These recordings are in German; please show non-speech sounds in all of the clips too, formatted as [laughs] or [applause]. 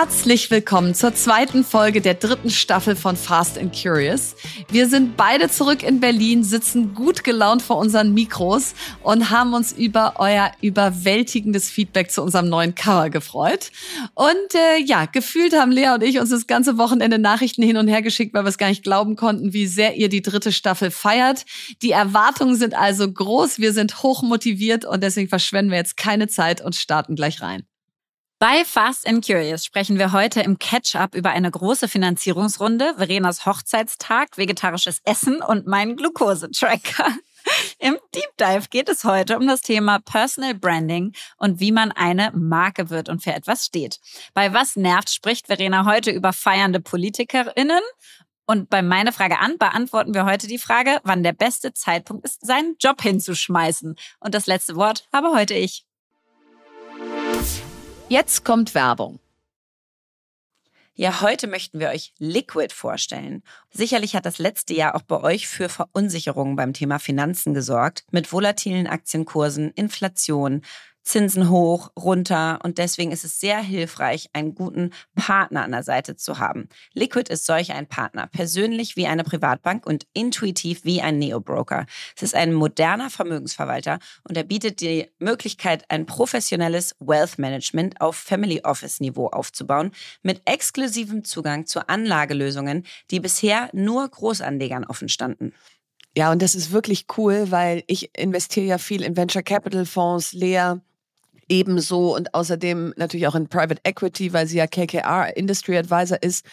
Herzlich willkommen zur zweiten Folge der dritten Staffel von Fast and Curious. Wir sind beide zurück in Berlin, sitzen gut gelaunt vor unseren Mikros und haben uns über euer überwältigendes Feedback zu unserem neuen Cover gefreut. Und äh, ja, gefühlt haben Lea und ich uns das ganze Wochenende Nachrichten hin und her geschickt, weil wir es gar nicht glauben konnten, wie sehr ihr die dritte Staffel feiert. Die Erwartungen sind also groß, wir sind hoch motiviert und deswegen verschwenden wir jetzt keine Zeit und starten gleich rein. Bei Fast and Curious sprechen wir heute im Catch-up über eine große Finanzierungsrunde, Verenas Hochzeitstag, vegetarisches Essen und meinen Glukosetracker. Im Deep Dive geht es heute um das Thema Personal Branding und wie man eine Marke wird und für etwas steht. Bei Was nervt spricht Verena heute über feiernde PolitikerInnen und bei meine Frage an beantworten wir heute die Frage, wann der beste Zeitpunkt ist, seinen Job hinzuschmeißen. Und das letzte Wort habe heute ich. Jetzt kommt Werbung. Ja, heute möchten wir euch Liquid vorstellen. Sicherlich hat das letzte Jahr auch bei euch für Verunsicherungen beim Thema Finanzen gesorgt, mit volatilen Aktienkursen, Inflation, Zinsen hoch, runter und deswegen ist es sehr hilfreich, einen guten Partner an der Seite zu haben. Liquid ist solch ein Partner, persönlich wie eine Privatbank und intuitiv wie ein Neo-Broker. Es ist ein moderner Vermögensverwalter und er bietet die Möglichkeit, ein professionelles Wealth Management auf Family Office Niveau aufzubauen, mit exklusivem Zugang zu Anlagelösungen, die bisher nur Großanlegern offen standen. Ja, und das ist wirklich cool, weil ich investiere ja viel in Venture Capital Fonds, Lea ebenso und außerdem natürlich auch in Private Equity, weil sie ja KKR Industry Advisor ist.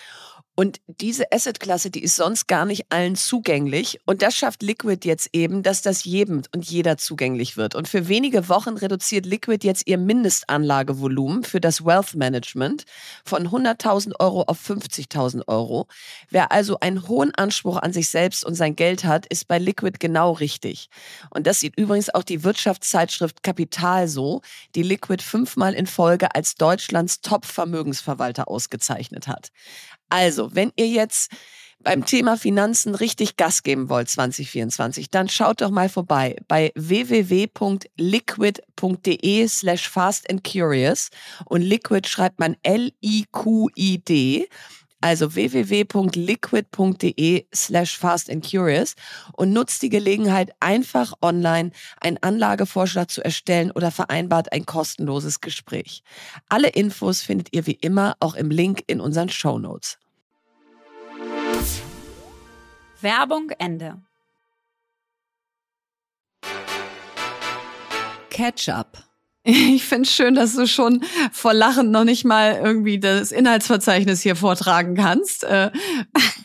Und diese Assetklasse, die ist sonst gar nicht allen zugänglich. Und das schafft Liquid jetzt eben, dass das jedem und jeder zugänglich wird. Und für wenige Wochen reduziert Liquid jetzt ihr Mindestanlagevolumen für das Wealth Management von 100.000 Euro auf 50.000 Euro. Wer also einen hohen Anspruch an sich selbst und sein Geld hat, ist bei Liquid genau richtig. Und das sieht übrigens auch die Wirtschaftszeitschrift Kapital so, die Liquid fünfmal in Folge als Deutschlands Top-Vermögensverwalter ausgezeichnet hat. Also, wenn ihr jetzt beim Thema Finanzen richtig Gas geben wollt 2024, dann schaut doch mal vorbei bei www.liquid.de slash fast and curious und Liquid schreibt man L-I-Q-I-D also www.liquid.de slash fast and curious und nutzt die Gelegenheit, einfach online einen Anlagevorschlag zu erstellen oder vereinbart ein kostenloses Gespräch. Alle Infos findet ihr wie immer auch im Link in unseren Show Notes. Werbung Ende. Ketchup. Ich finde es schön, dass du schon vor Lachen noch nicht mal irgendwie das Inhaltsverzeichnis hier vortragen kannst. Äh,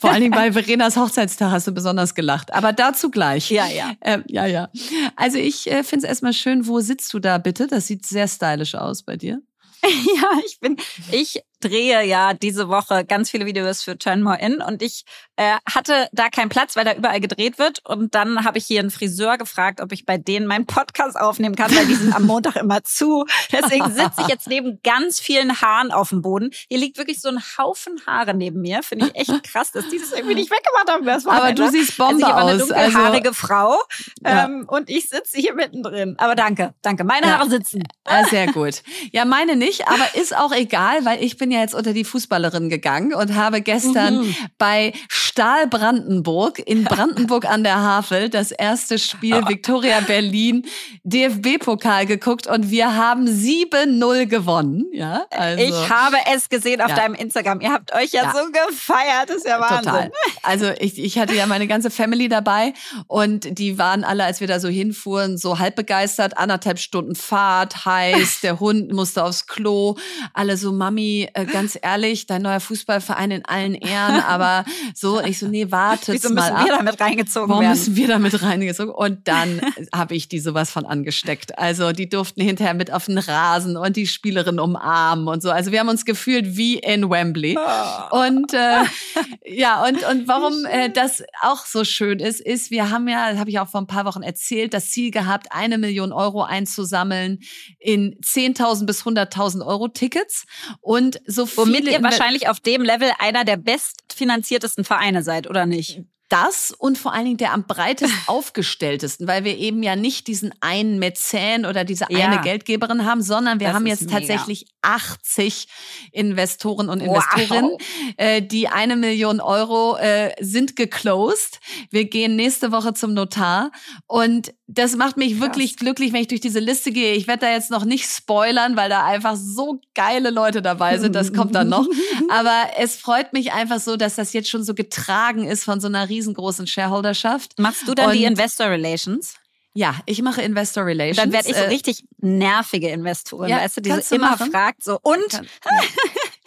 vor allen Dingen bei [laughs] Verenas Hochzeitstag hast du besonders gelacht. Aber dazu gleich. Ja, ja. Äh, ja, ja. Also ich äh, finde es erstmal schön. Wo sitzt du da bitte? Das sieht sehr stylisch aus bei dir. [laughs] Ja, ich bin, ich drehe ja diese Woche ganz viele Videos für Turn More In und ich äh, hatte da keinen Platz, weil da überall gedreht wird. Und dann habe ich hier einen Friseur gefragt, ob ich bei denen meinen Podcast aufnehmen kann, weil die sind am Montag immer zu. Deswegen sitze ich jetzt neben ganz vielen Haaren auf dem Boden. Hier liegt wirklich so ein Haufen Haare neben mir. Finde ich echt krass, dass die das irgendwie nicht weggemacht haben. Das Aber du siehst Bombe also ich eine dunkelhaarige also, Frau ähm, ja. und ich sitze hier mittendrin. Aber danke, danke. Meine ja. Haare sitzen. Ah, sehr gut. Ja, meine nicht, aber ist auch egal, weil ich bin bin ja jetzt unter die Fußballerin gegangen und habe gestern mhm. bei Stahl Brandenburg in Brandenburg an der Havel das erste Spiel Viktoria Berlin DFB-Pokal geguckt und wir haben 7-0 gewonnen. Ja, also, ich habe es gesehen auf ja. deinem Instagram. Ihr habt euch ja, ja, so gefeiert. Das ist ja Wahnsinn. Total. Also ich, ich hatte ja meine ganze Family dabei und die waren alle, als wir da so hinfuhren, so halb begeistert. Anderthalb Stunden Fahrt, heiß, der Hund musste aufs Klo. Alle so, Mami, äh, ganz ehrlich, dein neuer Fußballverein in allen Ehren, aber so, ich so, nee, wartet Wieso mal müssen ab. wir damit reingezogen Warum werden? müssen wir damit reingezogen? Und dann habe ich die sowas von angesteckt. Also die durften hinterher mit auf den Rasen und die Spielerin umarmen und so. Also wir haben uns gefühlt wie in Wembley. Oh. Und äh, ja, und, und warum äh, das auch so schön ist, ist, wir haben ja, das habe ich auch vor ein paar Wochen erzählt, das Ziel gehabt, eine Million Euro einzusammeln in 10.000 bis 100.000 Euro Tickets. Und so Womit ihr wahrscheinlich auf dem Level einer der bestfinanziertesten Vereine seid, oder nicht? das und vor allen Dingen der am breitest [laughs] aufgestelltesten, weil wir eben ja nicht diesen einen Mäzen oder diese ja. eine Geldgeberin haben, sondern wir das haben jetzt mega. tatsächlich 80 Investoren und Investorinnen. Wow. Äh, die eine Million Euro äh, sind geclosed. Wir gehen nächste Woche zum Notar und das macht mich Krass. wirklich glücklich, wenn ich durch diese Liste gehe. Ich werde da jetzt noch nicht spoilern, weil da einfach so geile Leute dabei sind. Das kommt dann noch. [laughs] Aber es freut mich einfach so, dass das jetzt schon so getragen ist von so einer riesengroßen Shareholderschaft. Machst du dann Und die Investor Relations? Ja, ich mache Investor Relations. Dann werde ich so äh, richtig nervige Investoren, ja, weißt du, die so immer machen. fragt so und [laughs] ja.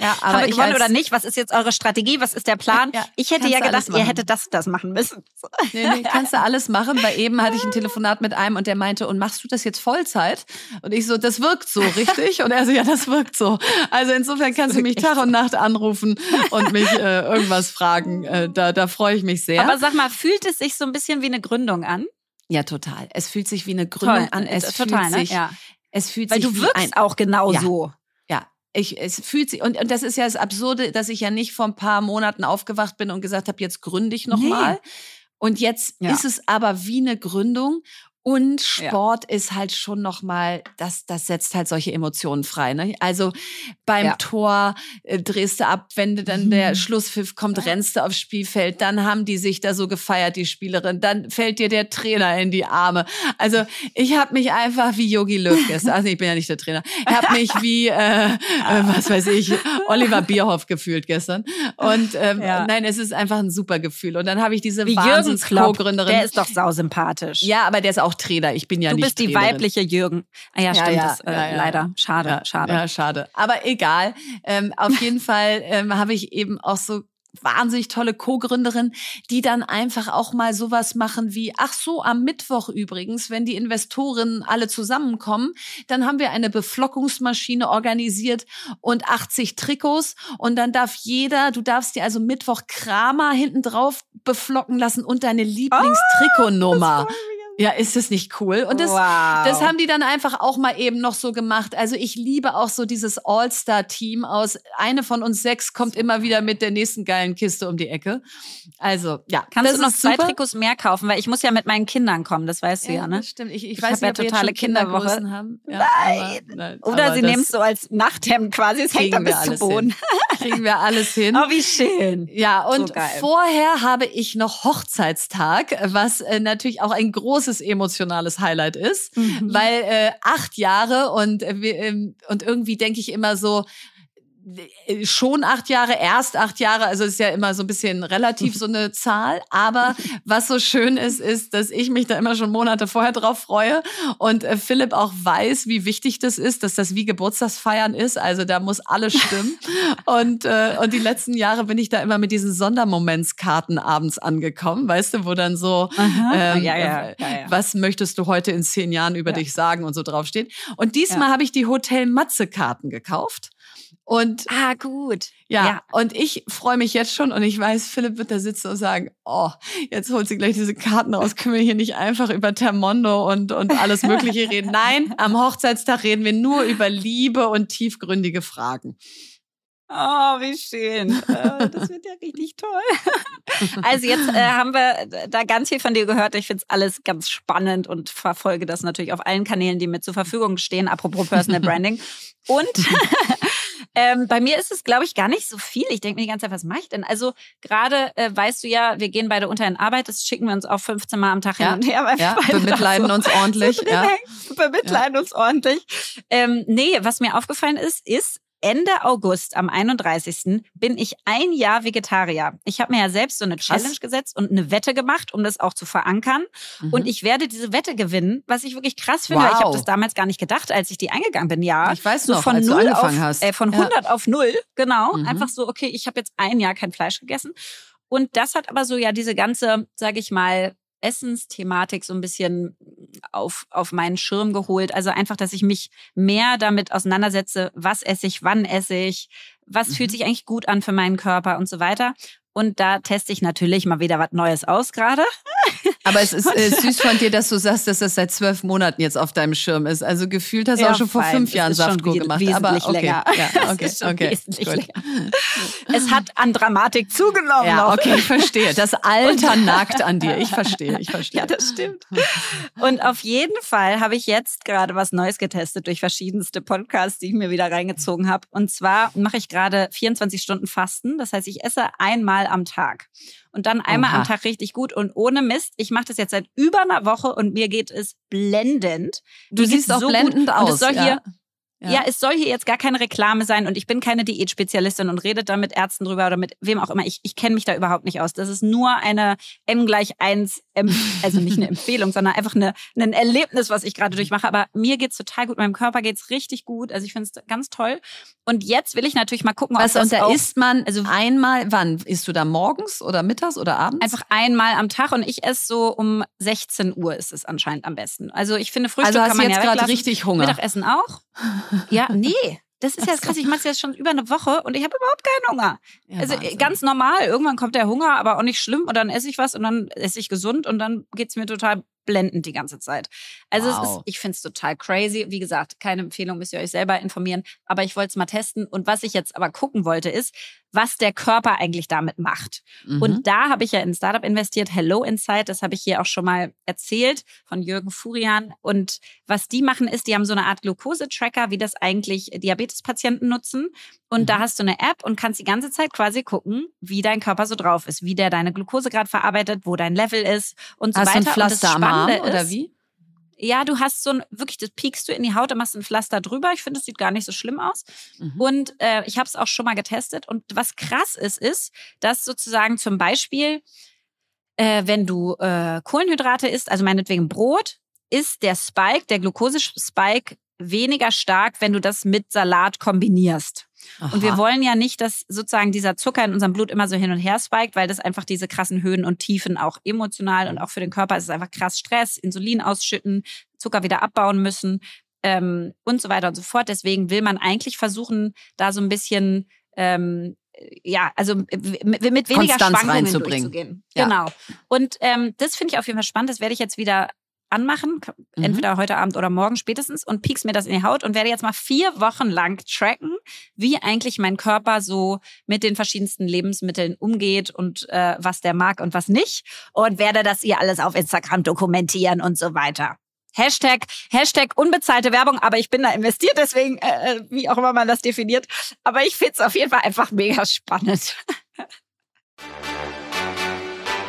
Ja, aber Haben wir gewonnen oder nicht? Was ist jetzt eure Strategie? Was ist der Plan? Ja, ich hätte ja gedacht, ihr hättet das das machen müssen. Nee, nee, kannst du alles machen, weil eben hatte ich ein Telefonat mit einem und der meinte, und machst du das jetzt Vollzeit? Und ich so, das wirkt so, [laughs] richtig? Und er so, ja, das wirkt so. Also insofern kannst du mich Tag und Nacht anrufen und mich äh, irgendwas fragen. Äh, da da freue ich mich sehr. Aber sag mal, fühlt es sich so ein bisschen wie eine Gründung an? Ja, total. Es fühlt sich wie eine Gründung Toll. an. Es total, fühlt sich, ne? ja. es fühlt Weil sich du wirkst ein, auch genau ja. so ich, es fühlt sich, und, und das ist ja das Absurde, dass ich ja nicht vor ein paar Monaten aufgewacht bin und gesagt habe, jetzt gründe ich nochmal. Nee. Und jetzt ja. ist es aber wie eine Gründung. Und Sport ja. ist halt schon nochmal, das, das setzt halt solche Emotionen frei. Ne? Also beim ja. Tor äh, drehst du ab, wenn dann der. [laughs] Schlusspfiff kommt, ja. rennst du aufs Spielfeld, dann haben die sich da so gefeiert, die Spielerin, dann fällt dir der Trainer in die Arme. Also ich habe mich einfach wie Yogi Löw gestern, also ich bin ja nicht der Trainer, ich habe mich [laughs] wie, äh, äh, was weiß ich, Oliver Bierhoff gefühlt gestern. Und ähm, nein, es ist einfach ein super Gefühl. Und dann habe ich diese Wahnsinns-Co-Gründerin. Der ist doch sausympathisch. Ja, aber der ist auch auch Trainer. Ich bin ja du nicht. Du bist die Trainerin. weibliche Jürgen. Ah ja, stimmt. Ja, das, äh, ja, leider. Schade, schade. Ja, schade. Aber egal. Ähm, auf jeden [laughs] Fall ähm, habe ich eben auch so wahnsinnig tolle Co-Gründerin, die dann einfach auch mal sowas machen wie, ach so, am Mittwoch übrigens, wenn die Investoren alle zusammenkommen, dann haben wir eine Beflockungsmaschine organisiert und 80 Trikots und dann darf jeder, du darfst dir also Mittwoch Kramer hinten drauf beflocken lassen und deine Lieblingstrikotnummer. Oh, ja, ist das nicht cool? Und das, wow. das haben die dann einfach auch mal eben noch so gemacht. Also ich liebe auch so dieses All-Star-Team aus. Eine von uns sechs kommt immer wieder mit der nächsten geilen Kiste um die Ecke. Also ja, kannst du noch zwei super. Trikots mehr kaufen, weil ich muss ja mit meinen Kindern kommen. Das weißt du ja, ja ne? Stimmt. Ich, ich, ich weiß nicht, ja totale Kinderwoche haben. Ja, nein. Aber, nein. Oder sie nehmen es so als Nachthemd quasi. Es hängt dann bis zu Boden. [laughs] Kriegen wir alles hin. Oh, wie schön. Ja, und so vorher habe ich noch Hochzeitstag, was äh, natürlich auch ein großes großes emotionales Highlight ist, mhm. weil äh, acht Jahre und, äh, ähm, und irgendwie denke ich immer so, schon acht Jahre, erst acht Jahre, also ist ja immer so ein bisschen relativ so eine [laughs] Zahl. Aber was so schön ist, ist, dass ich mich da immer schon Monate vorher drauf freue und äh, Philipp auch weiß, wie wichtig das ist, dass das wie Geburtstagsfeiern ist. Also da muss alles stimmen. [laughs] und, äh, und die letzten Jahre bin ich da immer mit diesen Sondermomentskarten abends angekommen, weißt du, wo dann so, ähm, ja, ja, ja, was möchtest du heute in zehn Jahren über dich sagen und so draufsteht. Und diesmal habe ich die Hotel Matze Karten gekauft. Und ah, gut. Ja, ja. und ich freue mich jetzt schon und ich weiß, Philipp wird da sitzen und sagen, oh, jetzt holt sie gleich diese Karten raus, können wir hier nicht einfach über Termondo und, und alles Mögliche [laughs] reden. Nein, am Hochzeitstag reden wir nur über Liebe und tiefgründige Fragen. Oh, wie schön. Äh, das wird ja richtig toll. [laughs] Also jetzt äh, haben wir da ganz viel von dir gehört. Ich finde es alles ganz spannend und verfolge das natürlich auf allen Kanälen, die mir zur Verfügung stehen, apropos Personal [laughs] Branding. Und ähm, bei mir ist es, glaube ich, gar nicht so viel. Ich denke mir die ganze Zeit, was mache ich denn? Also gerade äh, weißt du ja, wir gehen beide unter in Arbeit, das schicken wir uns auch 15 Mal am Tag ja, hin und her. Weil ja, bemitleiden so uns ordentlich. [laughs] Ja. Bemitleiden ja. uns ordentlich. Ähm, nee, was mir aufgefallen ist, ist, Ende August, am 31. bin ich ein Jahr Vegetarier. Ich habe mir ja selbst so eine Challenge krass. gesetzt und eine Wette gemacht, um das auch zu verankern. Mhm. Und ich werde diese Wette gewinnen, was ich wirklich krass finde. Wow. Ich habe das damals gar nicht gedacht, als ich die eingegangen bin. Ja, ich weiß noch, so von als null auf, hast. Äh, von 100 ja. auf null, genau. Mhm. Einfach so, okay, ich habe jetzt ein Jahr kein Fleisch gegessen. Und das hat aber so ja diese ganze, sage ich mal, Essensthematik so ein bisschen auf, auf meinen Schirm geholt. Also einfach, dass ich mich mehr damit auseinandersetze, was esse ich, wann esse ich, was mhm. fühlt sich eigentlich gut an für meinen Körper und so weiter. Und da teste ich natürlich mal wieder was Neues aus gerade. Aber es ist [laughs] äh, süß von dir, dass du sagst, dass das seit zwölf Monaten jetzt auf deinem Schirm ist. Also gefühlt hast du ja, auch schon vor fünf Jahren Saftkur gemacht. Aber okay. länger. Ja, [laughs] okay, okay. Wesentlich länger. Es hat an Dramatik zugenommen. Ja, okay, ich verstehe. Das [laughs] Alter nagt an dir. Ich verstehe, ich verstehe. Ja, das stimmt. Und auf jeden Fall habe ich jetzt gerade was Neues getestet durch verschiedenste Podcasts, die ich mir wieder reingezogen habe. Und zwar mache ich gerade 24 Stunden Fasten. Das heißt, ich esse einmal am Tag und dann einmal Oha. am Tag richtig gut und ohne Mist. Ich mache das jetzt seit über einer Woche und mir geht es blendend. Du siehst auch so blendend gut. aus. Und es soll ja. hier ja. ja. es soll hier jetzt gar keine Reklame sein und ich bin keine Diätspezialistin und rede da mit Ärzten drüber oder mit wem auch immer. Ich, ich kenne mich da überhaupt nicht aus. Das ist nur eine M gleich 1, also nicht eine [laughs] Empfehlung, sondern einfach eine, ein Erlebnis, was ich gerade durchmache. Aber mir geht's total gut, meinem Körper geht's richtig gut. Also ich finde es ganz toll. Und jetzt will ich natürlich mal gucken, was ob das und da isst man also einmal, wann isst du da morgens oder mittags oder abends? Einfach einmal am Tag und ich esse so um 16 Uhr ist es anscheinend am besten. Also ich finde Frühstück also kann man jetzt ja gerade richtig Hunger. Mittagessen auch. Ja, [laughs] nee. Das ist ja krass. Ich mache es jetzt schon über eine Woche und ich habe überhaupt keinen Hunger. Ja, also Wahnsinn. ganz normal. Irgendwann kommt der Hunger, aber auch nicht schlimm. Und dann esse ich was und dann esse ich gesund und dann geht's mir total blendend die ganze Zeit. Also wow. es ist, ich finde es total crazy. Wie gesagt, keine Empfehlung, müsst ihr euch selber informieren. Aber ich wollte es mal testen. Und was ich jetzt aber gucken wollte, ist, was der Körper eigentlich damit macht. Mhm. Und da habe ich ja in ein Startup investiert, Hello Insight, das habe ich hier auch schon mal erzählt von Jürgen Furian. Und was die machen ist, die haben so eine Art Glucose-Tracker, wie das eigentlich Diabetespatienten nutzen. Und mhm. da hast du eine App und kannst die ganze Zeit quasi gucken, wie dein Körper so drauf ist, wie der deine Glucose gerade verarbeitet, wo dein Level ist und so hast weiter. Ein Pflaster am Arm, oder wie? Ja, du hast so ein, wirklich, das piekst du in die Haut, und machst ein Pflaster drüber. Ich finde, es sieht gar nicht so schlimm aus. Mhm. Und äh, ich habe es auch schon mal getestet. Und was krass ist, ist, dass sozusagen zum Beispiel, äh, wenn du äh, Kohlenhydrate isst, also meinetwegen Brot, ist der Spike, der Glukosespike weniger stark, wenn du das mit Salat kombinierst. Aha. Und wir wollen ja nicht, dass sozusagen dieser Zucker in unserem Blut immer so hin und her spiked, weil das einfach diese krassen Höhen und Tiefen auch emotional und auch für den Körper ist es einfach krass Stress, Insulin ausschütten, Zucker wieder abbauen müssen ähm, und so weiter und so fort. Deswegen will man eigentlich versuchen, da so ein bisschen ähm, ja, also mit, mit weniger Konstanz Schwankungen durchzugehen. Ja. Genau. Und ähm, das finde ich auf jeden Fall spannend. Das werde ich jetzt wieder anmachen, mhm. entweder heute Abend oder morgen spätestens und piekst mir das in die Haut und werde jetzt mal vier Wochen lang tracken, wie eigentlich mein Körper so mit den verschiedensten Lebensmitteln umgeht und äh, was der mag und was nicht und werde das ihr alles auf Instagram dokumentieren und so weiter. Hashtag, Hashtag unbezahlte Werbung, aber ich bin da investiert, deswegen, äh, äh wie auch immer man das definiert. Aber ich finde es auf jeden Fall einfach mega spannend. [laughs]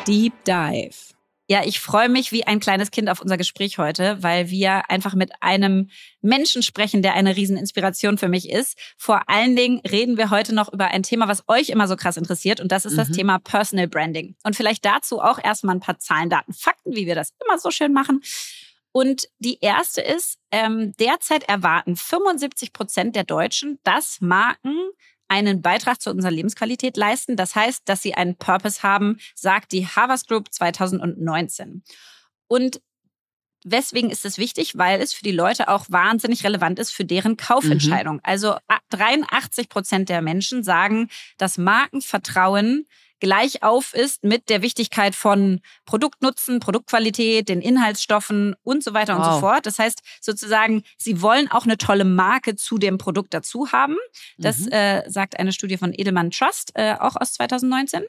Deep Dive. Ja, ich freue mich wie ein kleines Kind auf unser Gespräch heute, weil wir einfach mit einem Menschen sprechen, der eine Rieseninspiration für mich ist. Vor allen Dingen reden wir heute noch über ein Thema, was euch immer so krass interessiert und das ist mhm. das Thema Personal Branding. Und vielleicht dazu auch erstmal ein paar Zahlen, Daten, Fakten, wie wir das immer so schön machen. Und die erste ist, ähm, derzeit erwarten 75 Prozent der Deutschen, dass Marken einen Beitrag zu unserer Lebensqualität leisten. Das heißt, dass sie einen Purpose haben, sagt die Harvard Group 2019. Und Weswegen ist es wichtig? Weil es für die Leute auch wahnsinnig relevant ist für deren Kaufentscheidung. Mhm. Also 83 Prozent der Menschen sagen, dass Markenvertrauen gleich auf ist mit der Wichtigkeit von Produktnutzen, Produktqualität, den Inhaltsstoffen und so weiter wow. und so fort. Das heißt sozusagen, sie wollen auch eine tolle Marke zu dem Produkt dazu haben. Das mhm. äh, sagt eine Studie von Edelmann Trust, äh, auch aus 2019.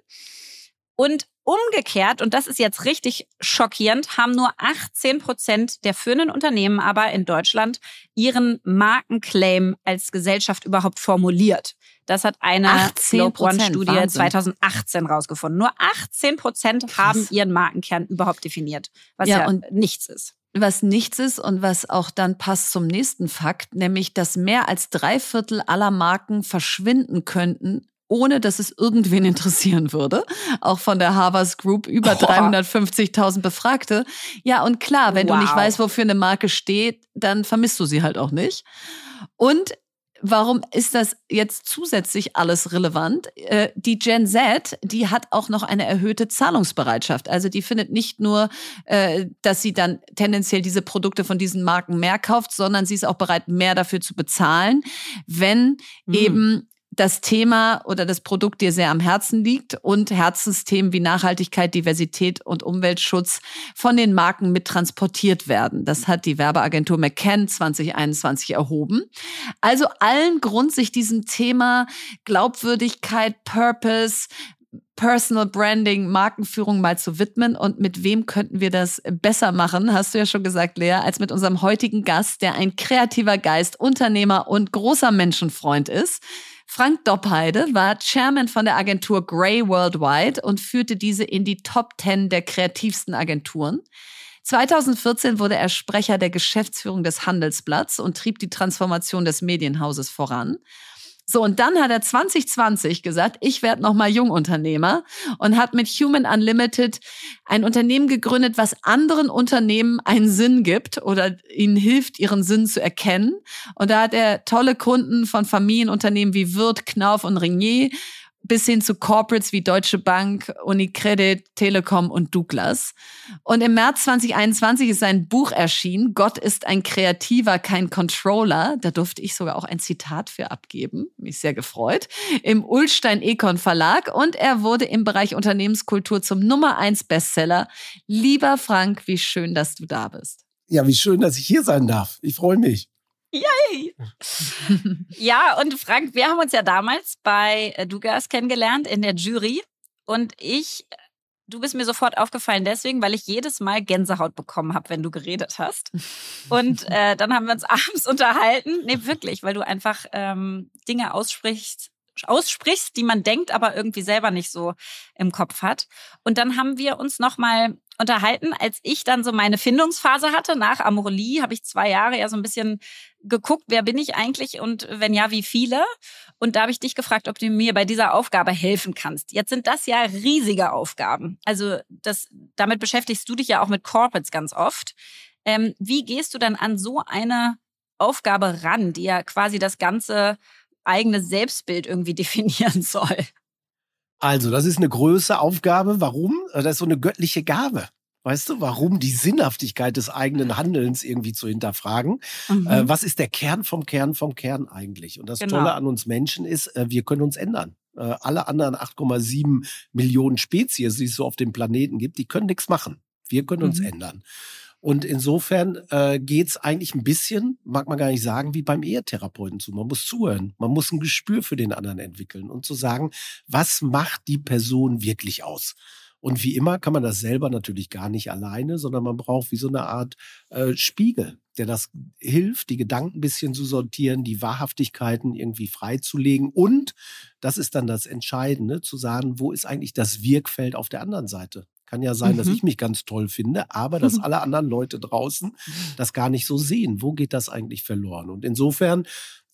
Und umgekehrt, und das ist jetzt richtig schockierend, haben nur 18 Prozent der führenden Unternehmen aber in Deutschland ihren Markenclaim als Gesellschaft überhaupt formuliert. Das hat eine Globe One Studie 2018 rausgefunden. Nur 18 Prozent haben ihren Markenkern überhaupt definiert, was ja, ja und nichts ist was nichts ist und was auch dann passt zum nächsten Fakt, nämlich dass mehr als drei Viertel aller Marken verschwinden könnten, ohne dass es irgendwen [laughs] interessieren würde. Auch von der Harvard Group über 350.000 Befragte. Ja, und klar, wenn wow. du nicht weißt, wofür eine Marke steht, dann vermisst du sie halt auch nicht. Und Warum ist das jetzt zusätzlich alles relevant? Äh, die Gen Z, die hat auch noch eine erhöhte Zahlungsbereitschaft. Also die findet nicht nur, äh, dass sie dann tendenziell diese Produkte von diesen Marken mehr kauft, sondern sie ist auch bereit, mehr dafür zu bezahlen, wenn mhm. eben das Thema oder das Produkt dir sehr am Herzen liegt und Herzensthemen wie Nachhaltigkeit, Diversität und Umweltschutz von den Marken mit transportiert werden. Das hat die Werbeagentur McCann 2021 erhoben. Also allen Grund, sich diesem Thema Glaubwürdigkeit, Purpose, Personal Branding, Markenführung mal zu widmen. Und mit wem könnten wir das besser machen, hast du ja schon gesagt, Lea, als mit unserem heutigen Gast, der ein kreativer Geist, Unternehmer und großer Menschenfreund ist. Frank Doppheide war Chairman von der Agentur Grey Worldwide und führte diese in die Top 10 der kreativsten Agenturen. 2014 wurde er Sprecher der Geschäftsführung des Handelsblatts und trieb die Transformation des Medienhauses voran. So, und dann hat er 2020 gesagt, ich werde nochmal Jungunternehmer und hat mit Human Unlimited ein Unternehmen gegründet, was anderen Unternehmen einen Sinn gibt oder ihnen hilft, ihren Sinn zu erkennen. Und da hat er tolle Kunden von Familienunternehmen wie Wirth, Knauf und Ringier bis hin zu Corporates wie Deutsche Bank, Unicredit, Telekom und Douglas. Und im März 2021 ist sein Buch erschienen, Gott ist ein Kreativer, kein Controller. Da durfte ich sogar auch ein Zitat für abgeben. Mich sehr gefreut. Im Ulstein Econ Verlag und er wurde im Bereich Unternehmenskultur zum Nummer eins Bestseller. Lieber Frank, wie schön, dass du da bist. Ja, wie schön, dass ich hier sein darf. Ich freue mich. Yay! ja, und Frank, wir haben uns ja damals bei äh, Dugas kennengelernt in der Jury. Und ich, du bist mir sofort aufgefallen deswegen, weil ich jedes Mal Gänsehaut bekommen habe, wenn du geredet hast. Und [laughs] äh, dann haben wir uns [laughs] abends unterhalten. Nee, wirklich, weil du einfach ähm, Dinge aussprichst, aussprichst, die man denkt, aber irgendwie selber nicht so im Kopf hat. Und dann haben wir uns nochmal unterhalten, als ich dann so meine Findungsphase hatte. Nach Amorelie habe ich zwei Jahre ja so ein bisschen geguckt, wer bin ich eigentlich und wenn ja, wie viele. Und da habe ich dich gefragt, ob du mir bei dieser Aufgabe helfen kannst. Jetzt sind das ja riesige Aufgaben. Also das, damit beschäftigst du dich ja auch mit Corporates ganz oft. Ähm, wie gehst du dann an so eine Aufgabe ran, die ja quasi das ganze eigene Selbstbild irgendwie [laughs] definieren soll? Also, das ist eine größere Aufgabe. Warum? Das ist so eine göttliche Gabe. Weißt du, warum die Sinnhaftigkeit des eigenen Handelns irgendwie zu hinterfragen? Mhm. Äh, was ist der Kern vom Kern vom Kern eigentlich? Und das genau. Tolle an uns Menschen ist, äh, wir können uns ändern. Äh, alle anderen 8,7 Millionen Spezies, die es so auf dem Planeten gibt, die können nichts machen. Wir können uns mhm. ändern. Und insofern äh, geht es eigentlich ein bisschen, mag man gar nicht sagen, wie beim Ehetherapeuten zu. Man muss zuhören, man muss ein Gespür für den anderen entwickeln und zu sagen, was macht die Person wirklich aus? Und wie immer kann man das selber natürlich gar nicht alleine, sondern man braucht wie so eine Art äh, Spiegel, der das hilft, die Gedanken ein bisschen zu sortieren, die Wahrhaftigkeiten irgendwie freizulegen. Und, das ist dann das Entscheidende, zu sagen, wo ist eigentlich das Wirkfeld auf der anderen Seite? Kann ja sein, mhm. dass ich mich ganz toll finde, aber dass [laughs] alle anderen Leute draußen das gar nicht so sehen. Wo geht das eigentlich verloren? Und insofern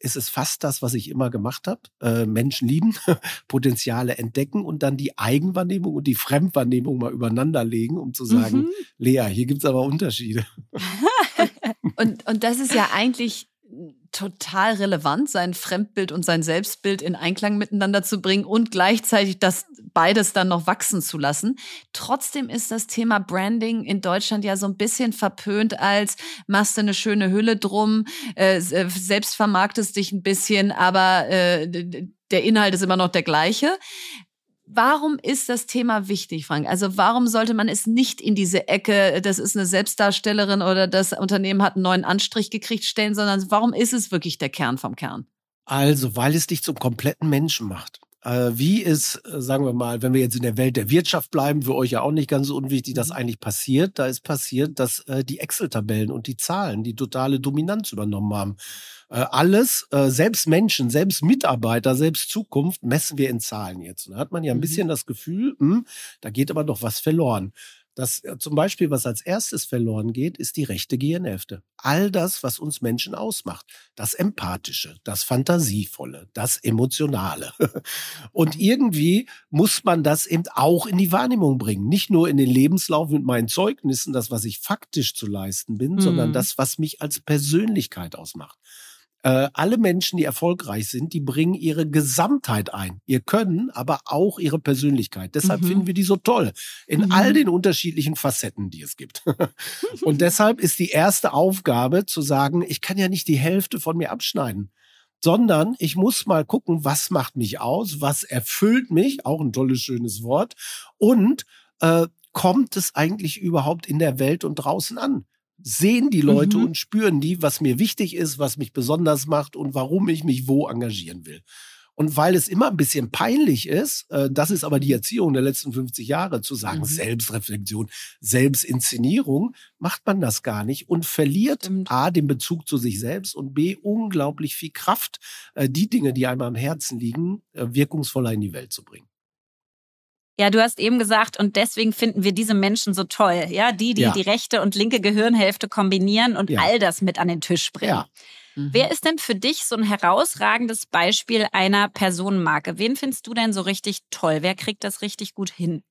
ist es fast das, was ich immer gemacht habe. Äh, Menschen lieben, [laughs] Potenziale entdecken und dann die Eigenwahrnehmung und die Fremdwahrnehmung mal übereinander legen, um zu sagen, mhm. Lea, hier gibt es aber Unterschiede. [laughs] und, und das ist ja eigentlich total relevant, sein Fremdbild und sein Selbstbild in Einklang miteinander zu bringen und gleichzeitig das beides dann noch wachsen zu lassen. Trotzdem ist das Thema Branding in Deutschland ja so ein bisschen verpönt als machst du eine schöne Hülle drum, äh, äh selbst vermarktest dich ein bisschen, aber äh, der Inhalt ist immer noch der gleiche. Warum ist das Thema wichtig, Frank? Also warum sollte man es nicht in diese Ecke, das ist eine Selbstdarstellerin oder das Unternehmen hat einen neuen Anstrich gekriegt, stellen, sondern warum ist es wirklich der Kern vom Kern? Also, weil es dich zum kompletten Menschen macht. Äh, wie ist, äh, sagen wir mal, wenn wir jetzt in der Welt der Wirtschaft bleiben, für euch ja auch nicht ganz so unwichtig, das mhm. eigentlich passiert. Da ist passiert, dass äh, die Excel-Tabellen und die Zahlen die totale Dominanz übernommen haben. Äh, alles, äh, selbst Menschen, selbst Mitarbeiter, selbst Zukunft messen wir in Zahlen jetzt. Und da hat man ja ein mhm. bisschen das Gefühl, mh, hm, da geht aber doch was verloren. Das äh, zum Beispiel, was als erstes verloren geht, ist die rechte Gehirnhälfte. All das, was uns Menschen ausmacht. Das Empathische, das Fantasievolle, das Emotionale. [laughs] Und irgendwie muss man das eben auch in die Wahrnehmung bringen. Nicht nur in den Lebenslauf mit meinen Zeugnissen, das, was ich faktisch zu leisten bin, mhm. sondern das, was mich als Persönlichkeit ausmacht. Äh, alle Menschen, die erfolgreich sind, die bringen ihre Gesamtheit ein. Ihr Können, aber auch ihre Persönlichkeit. Deshalb mhm. finden wir die so toll. In mhm. all den unterschiedlichen Facetten, die es gibt. [laughs] Und deshalb ist die erste Aufgabe zu sagen, ich kann ja nicht die Hälfte von mir abschneiden. sondern ich muss mal gucken, was macht mich aus, was erfüllt mich, auch ein tolles, schönes Wort, und äh, kommt es eigentlich überhaupt in der Welt und draußen an? Sehen die Leute mhm. und spüren die, was mir wichtig ist, was mich besonders macht und warum ich mich wo engagieren will. Und weil es immer ein bisschen peinlich ist, äh, das ist aber die Erziehung der letzten 50 Jahre, zu sagen, mhm. Selbstreflexion, Selbstinszenierung, macht man das gar nicht und verliert Stimmt. A, den Bezug zu sich selbst und B, unglaublich viel Kraft, äh, die Dinge, die einem am Herzen liegen, äh, wirkungsvoller in die Welt zu bringen. Ja, du hast eben gesagt, und deswegen finden wir diese Menschen so toll. Ja, die, die ja. die rechte und linke Gehirnhälfte kombinieren und ja. all das mit an den Tisch bringen. Ja. Mhm. Wer ist denn für dich so ein herausragendes Beispiel einer Personenmarke? Wen findest du denn so richtig toll? Wer kriegt das richtig gut hin?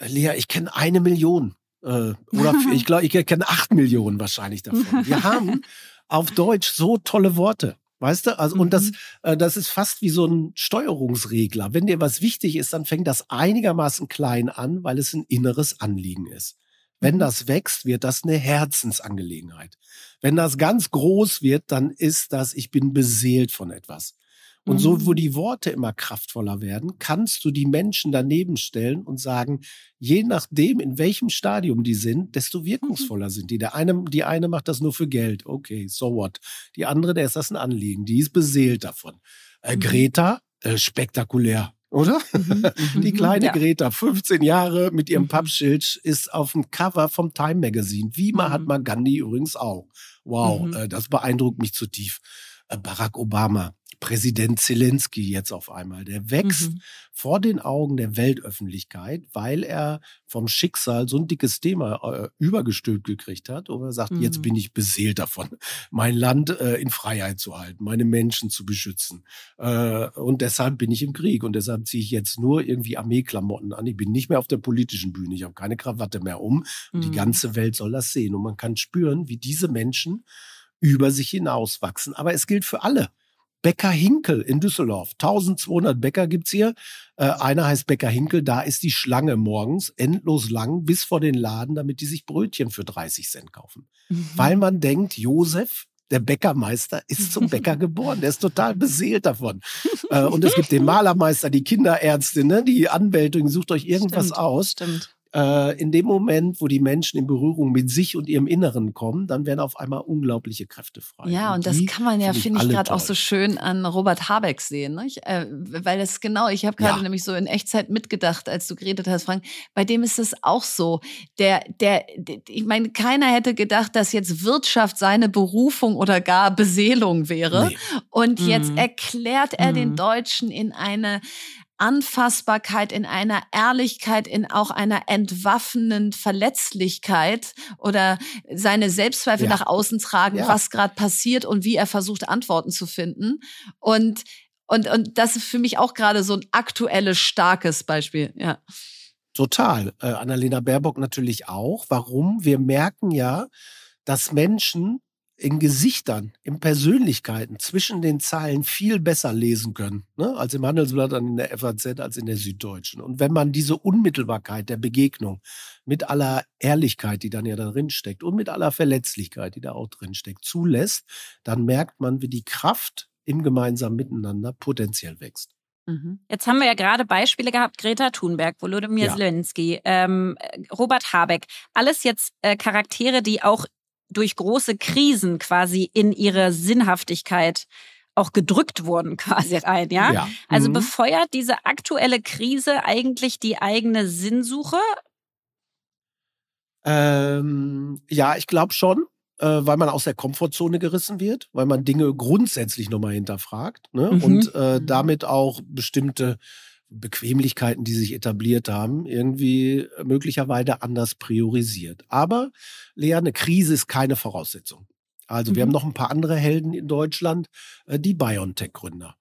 Lea, ich kenne eine Million. Äh, oder [laughs] ich glaube, ich kenne acht Millionen wahrscheinlich davon. Wir [laughs] haben auf Deutsch so tolle Worte. Weißt du? Also, mhm. und das, mhm. äh, das ist fast wie so ein Steuerungsregler. Wenn dir was wichtig ist, dann fängt das einigermaßen klein an, weil es ein inneres Anliegen ist. Wenn mhm. das wächst, wird das eine Herzensangelegenheit. Wenn das ganz groß wird, dann ist das, ich bin beseelt von etwas. Und so, wo mhm. die Worte immer kraftvoller werden, kannst du die Menschen daneben stellen und sagen, je nachdem, in welchem Stadium die sind, desto mhm. wirkungsvoller sind die. Der eine, die eine macht das nur für Geld. Okay, so what? Die andere, der ist das ein Anliegen. Die ist beseelt davon. Äh, mhm. Greta, äh, spektakulär oder? Mhm, [laughs] die kleine ja. Greta, 15 Jahre mit ihrem Pappschild, ist auf dem Cover vom Time Magazine. Wie Mahatma Gandhi übrigens auch. Wow, mhm. äh, das beeindruckt mich zu tief. Äh, Barack Obama, Präsident Zelensky jetzt auf einmal. Der wächst mhm. vor den Augen der Weltöffentlichkeit, weil er vom Schicksal so ein dickes Thema äh, übergestülpt gekriegt hat. Und er sagt, mhm. jetzt bin ich beseelt davon, [laughs] mein Land äh, in Freiheit zu halten, meine Menschen zu beschützen. Äh, und deshalb bin ich im Krieg. Und deshalb ziehe ich jetzt nur irgendwie Armeeklamotten an. Ich bin nicht mehr auf der politischen Bühne. Ich habe keine Krawatte mehr um. Und die mhm. ganze Welt soll das sehen. Und man kann spüren, wie diese Menschen über sich hinauswachsen. Aber es gilt für alle. Bäcker Hinkel in Düsseldorf. 1200 Bäcker gibt's hier. Äh, einer heißt Bäcker Hinkel. Da ist die Schlange morgens endlos lang bis vor den Laden, damit die sich Brötchen für 30 Cent kaufen. Mhm. Weil man denkt, Josef, der Bäckermeister ist zum [laughs] Bäcker geboren. Der ist total beseelt davon. Äh, und es gibt den Malermeister, die Kinderärztin, ne, die Anwältin, sucht euch irgendwas stimmt, aus. Stimmt äh, in dem Moment, wo die Menschen in Berührung mit sich und ihrem Inneren kommen, dann werden auf einmal unglaubliche Kräfte frei. Ja, und, und das kann man ja, finde ich, gerade auch so schön an Robert Habeck sehen. Nicht? Äh, weil das genau, ich habe gerade ja. nämlich so in Echtzeit mitgedacht, als du geredet hast, Frank, bei dem ist es auch so. Der, der, der ich meine, keiner hätte gedacht, dass jetzt Wirtschaft seine Berufung oder gar Beseelung wäre. Nee. Und jetzt mhm. erklärt er mhm. den Deutschen in eine Anfassbarkeit, in einer Ehrlichkeit, in auch einer entwaffnenden Verletzlichkeit oder seine Selbstzweifel ja. nach außen tragen, ja. was gerade passiert und wie er versucht, Antworten zu finden. Und, und, und das ist für mich auch gerade so ein aktuelles, starkes Beispiel, ja. Total. Äh, Annalena Baerbock natürlich auch. Warum? Wir merken ja, dass Menschen in Gesichtern, in Persönlichkeiten zwischen den Zeilen viel besser lesen können, ne? als im Handelsblatt, in der FAZ, als in der Süddeutschen. Und wenn man diese Unmittelbarkeit der Begegnung mit aller Ehrlichkeit, die dann ja da drin steckt und mit aller Verletzlichkeit, die da auch drin steckt, zulässt, dann merkt man, wie die Kraft im gemeinsamen Miteinander potenziell wächst. Mhm. Jetzt haben wir ja gerade Beispiele gehabt, Greta Thunberg, Volodymyr ja. Zelensky, ähm, Robert Habeck, alles jetzt äh, Charaktere, die auch durch große Krisen quasi in ihre Sinnhaftigkeit auch gedrückt wurden [laughs] quasi rein, ja? ja. Also mhm. befeuert diese aktuelle Krise eigentlich die eigene Sinnsuche? Ähm, ja, ich glaube schon, äh, weil man aus der Komfortzone gerissen wird, weil man Dinge grundsätzlich nochmal hinterfragt ne? Mhm. und äh, mhm. damit auch bestimmte Bequemlichkeiten, die sich etabliert haben, irgendwie möglicherweise anders priorisiert. Aber Lea, eine Krise ist keine Voraussetzung. Also mhm. wir haben noch ein paar andere Helden in Deutschland, äh, die BioNTech-Gründer.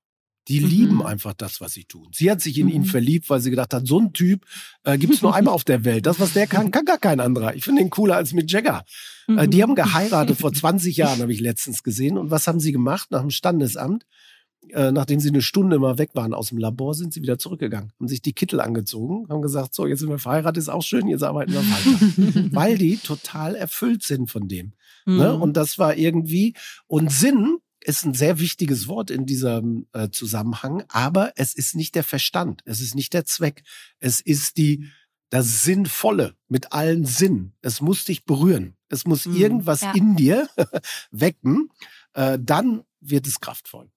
Die mhm. lieben einfach das, was sie tun. Sie hat sich in mhm. ihn verliebt, weil sie gedacht hat, so ein Typ äh, gibt es nur einmal [laughs] auf der Welt. Das, was der kann, kann gar kein anderer. Ich finde ihn cooler als mit Jagger. Äh, die mhm. haben geheiratet vor [laughs] 20 Jahren, habe ich letztens gesehen. Und was haben sie gemacht nach dem Standesamt? Äh, nachdem sie eine Stunde mal weg waren aus dem Labor, sind sie wieder zurückgegangen, haben sich die Kittel angezogen, haben gesagt, so, jetzt sind wir verheiratet, ist auch schön, jetzt arbeiten wir weiter. [laughs] Weil die total erfüllt sind von dem. Ne? Mhm. Ne? Und das war irgendwie, und Sinn ist ein sehr wichtiges Wort in diesem äh, Zusammenhang, aber es ist nicht der Verstand, es ist nicht der Zweck, es ist die das Sinnvolle mit allen Sinnen. Es muss dich berühren. Es muss mhm, irgendwas ja. in dir [laughs] wecken. Äh, dann wird es kraftvoll.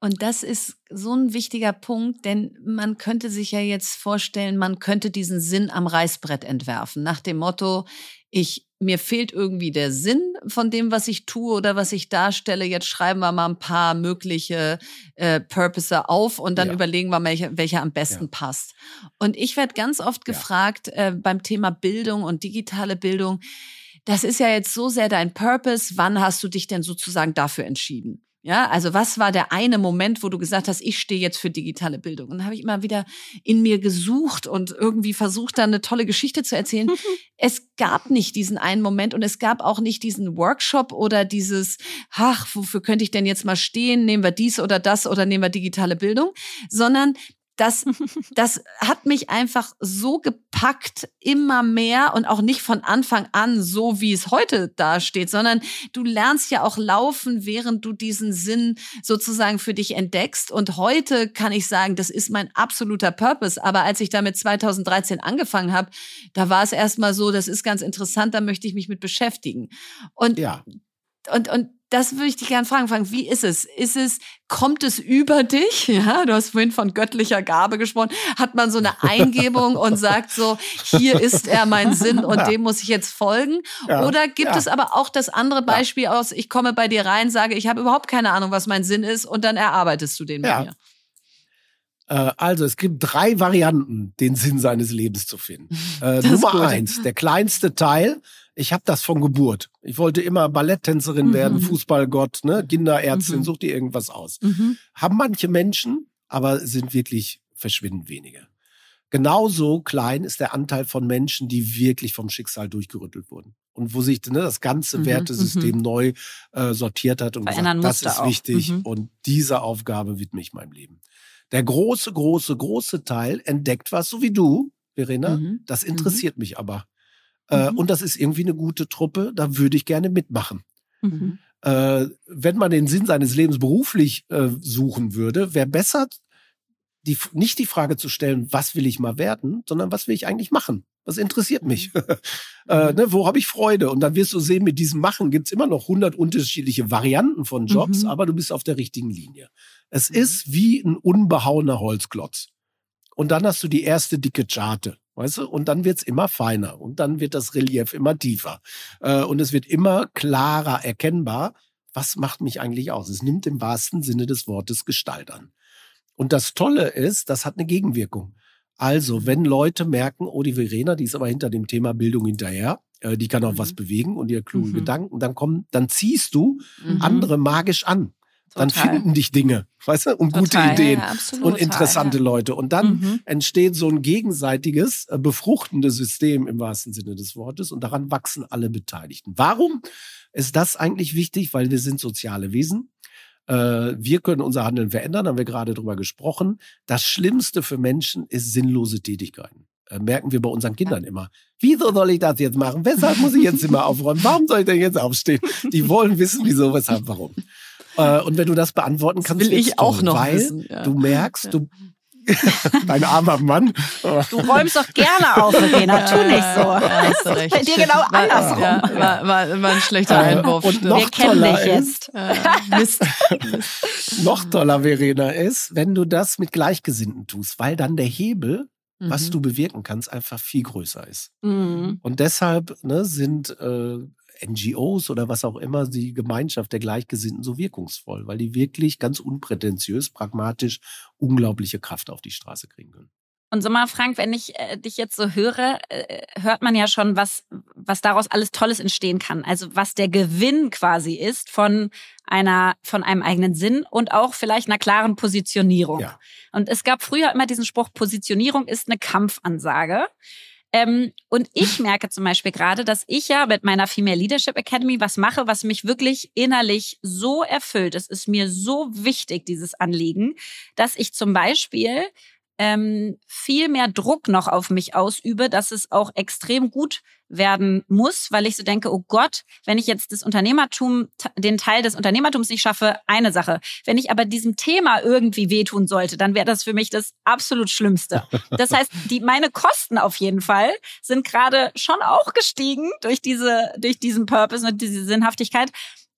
Und das ist so ein wichtiger Punkt, denn man könnte sich ja jetzt vorstellen, man könnte diesen Sinn am Reißbrett entwerfen, nach dem Motto, ich mir fehlt irgendwie der Sinn von dem, was ich tue oder was ich darstelle. Jetzt schreiben wir mal ein paar mögliche äh, Purpose auf und dann ja. überlegen wir, welcher welche am besten ja. passt. Und ich werde ganz oft gefragt ja. äh, beim Thema Bildung und digitale Bildung, das ist ja jetzt so sehr dein Purpose. Wann hast du dich denn sozusagen dafür entschieden? Ja, also was war der eine Moment, wo du gesagt hast, ich stehe jetzt für digitale Bildung? Und dann habe ich immer wieder in mir gesucht und irgendwie versucht, da eine tolle Geschichte zu erzählen. [laughs] es gab nicht diesen einen Moment und es gab auch nicht diesen Workshop oder dieses, ach, wofür könnte ich denn jetzt mal stehen? Nehmen wir dies oder das oder nehmen wir digitale Bildung? Sondern das, [laughs] das hat mich einfach so gepackt, immer mehr und auch nicht von Anfang an so, wie es heute dasteht, sondern du lernst ja auch laufen, während du diesen Sinn sozusagen für dich entdeckst. Und heute kann ich sagen, das ist mein absoluter Purpose. Aber als ich damit 2013 angefangen habe, da war es erstmal so, das ist ganz interessant, da möchte ich mich mit beschäftigen. Und ja. Und, und das würde ich dich gerne fragen, Frank. Wie ist es? Ist es, kommt es über dich? [laughs] Ja, du hast vorhin von göttlicher Gabe gesprochen. Hat man so eine [laughs] Eingebung und sagt so, hier ist er mein Sinn und dem muss ich jetzt folgen? Ja, Oder gibt ja. es aber auch das andere Beispiel ja. aus, ich komme bei dir rein, sage, ich habe überhaupt keine Ahnung, was mein Sinn ist und dann erarbeitest du den bei mir? Äh, also es gibt drei Varianten, den Sinn seines Lebens zu finden. [laughs] Äh, Nummer eins, der kleinste Teil ich habe das von Geburt. Ich wollte immer Balletttänzerin mhm. werden, Fußballgott, ne, Kinderärztin, mhm. such dir irgendwas aus. Mhm. Haben manche Menschen, aber sind wirklich verschwindend wenige. Genauso klein ist der Anteil von Menschen, die wirklich vom Schicksal durchgerüttelt wurden. Und wo sich ne, das ganze mhm, Wertesystem mhm. neu äh, sortiert hat und gesagt, das ist auch. wichtig mhm. und diese Aufgabe widme ich meinem Leben. Der große, große, große Teil entdeckt was, so wie du, Verena. Das interessiert mich aber. Äh, mhm. und das ist irgendwie eine gute Truppe, da würde ich gerne mitmachen. Mhm. Äh, wenn man den Sinn seines Lebens beruflich äh, suchen würde, wäre besser, die, nicht die Frage zu stellen, was will ich mal werden, sondern was will ich eigentlich machen? Was interessiert mich? Mhm. [laughs] äh, ne, wo habe ich Freude? Und dann wirst du sehen, mit diesem Machen gibt's immer noch hundert unterschiedliche Varianten von Jobs, mhm. aber du bist auf der richtigen Linie. Es mhm. ist wie ein unbehauener Holzklotz. Und dann hast du die erste dicke Charte. Weißt du? Und dann wird's immer feiner und dann wird das Relief immer tiefer. Äh, und es wird immer klarer erkennbar, was macht mich eigentlich aus. Es nimmt im wahrsten Sinne des Wortes Gestalt an. Und das Tolle ist, das hat eine Gegenwirkung. Also, wenn Leute merken, oh, die Verena, die ist aber hinter dem Thema Bildung hinterher, äh, die kann auch mhm. was bewegen und ihr kluge mhm. Gedanken, dann kommen, dann ziehst du mhm. andere magisch an. Dann finden dich Dinge, weißt du, und Total. gute Ideen ja, und interessante ja. Leute. Und dann mhm. entsteht so ein gegenseitiges, äh, befruchtendes System im wahrsten Sinne des Wortes. Und daran wachsen alle Beteiligten. Warum ist das eigentlich wichtig? Weil wir sind soziale Wesen. Äh, wir können unser Handeln verändern, haben wir gerade drüber gesprochen. Das Schlimmste für Menschen ist sinnlose Tätigkeiten äh, merken wir bei unseren Kindern immer. Wieso soll ich das jetzt machen? Weshalb muss ich jetzt immer aufräumen? Warum soll ich denn jetzt aufstehen? Die wollen wissen, wieso, weshalb, warum. Äh, und wenn du das beantworten kannst, das will ich auch noch weil wissen, ja. du merkst, du [laughs] Dein armer Mann. Du räumst doch gerne auf, Verena. Tu nicht so. Ja, hast du recht. Bei dir genau andersrum. Ja, war, war, war, ein schlechter äh, Einwurf. Und noch Wir kennen dich jetzt. Mist. [laughs] noch toller, Verena, ist, wenn du das mit Gleichgesinnten tust, weil dann der Hebel, mhm. was du bewirken kannst, einfach viel größer ist. Mhm. Und deshalb ne, sind äh, NGOs oder was auch immer, die Gemeinschaft der Gleichgesinnten so wirkungsvoll, weil die wirklich ganz unprätentiös, pragmatisch unglaubliche Kraft auf die Straße kriegen können. Und sag mal, Frank, wenn ich äh, dich jetzt so höre, äh, hört man ja schon, was, was daraus alles Tolles entstehen kann. Also was der Gewinn quasi ist von einer, von einem eigenen Sinn und auch vielleicht einer klaren Positionierung. Ja. Und es gab früher immer diesen Spruch, Positionierung ist eine Kampfansage. Ähm, und ich merke zum Beispiel gerade, dass ich ja mit meiner Female Leadership Academy was mache, was mich wirklich innerlich so erfüllt. Es ist mir so wichtig, dieses Anliegen, dass ich zum Beispiel ähm, viel mehr Druck noch auf mich ausübe, dass es auch extrem gut werden muss, weil ich so denke, oh Gott, wenn ich jetzt das Unternehmertum, den Teil des Unternehmertums nicht schaffe, eine Sache. Wenn ich aber diesem Thema irgendwie wehtun sollte, dann wäre das für mich das absolut Schlimmste. Das heißt, die, meine Kosten auf jeden Fall sind gerade schon auch gestiegen durch diese, durch diesen Purpose und diese Sinnhaftigkeit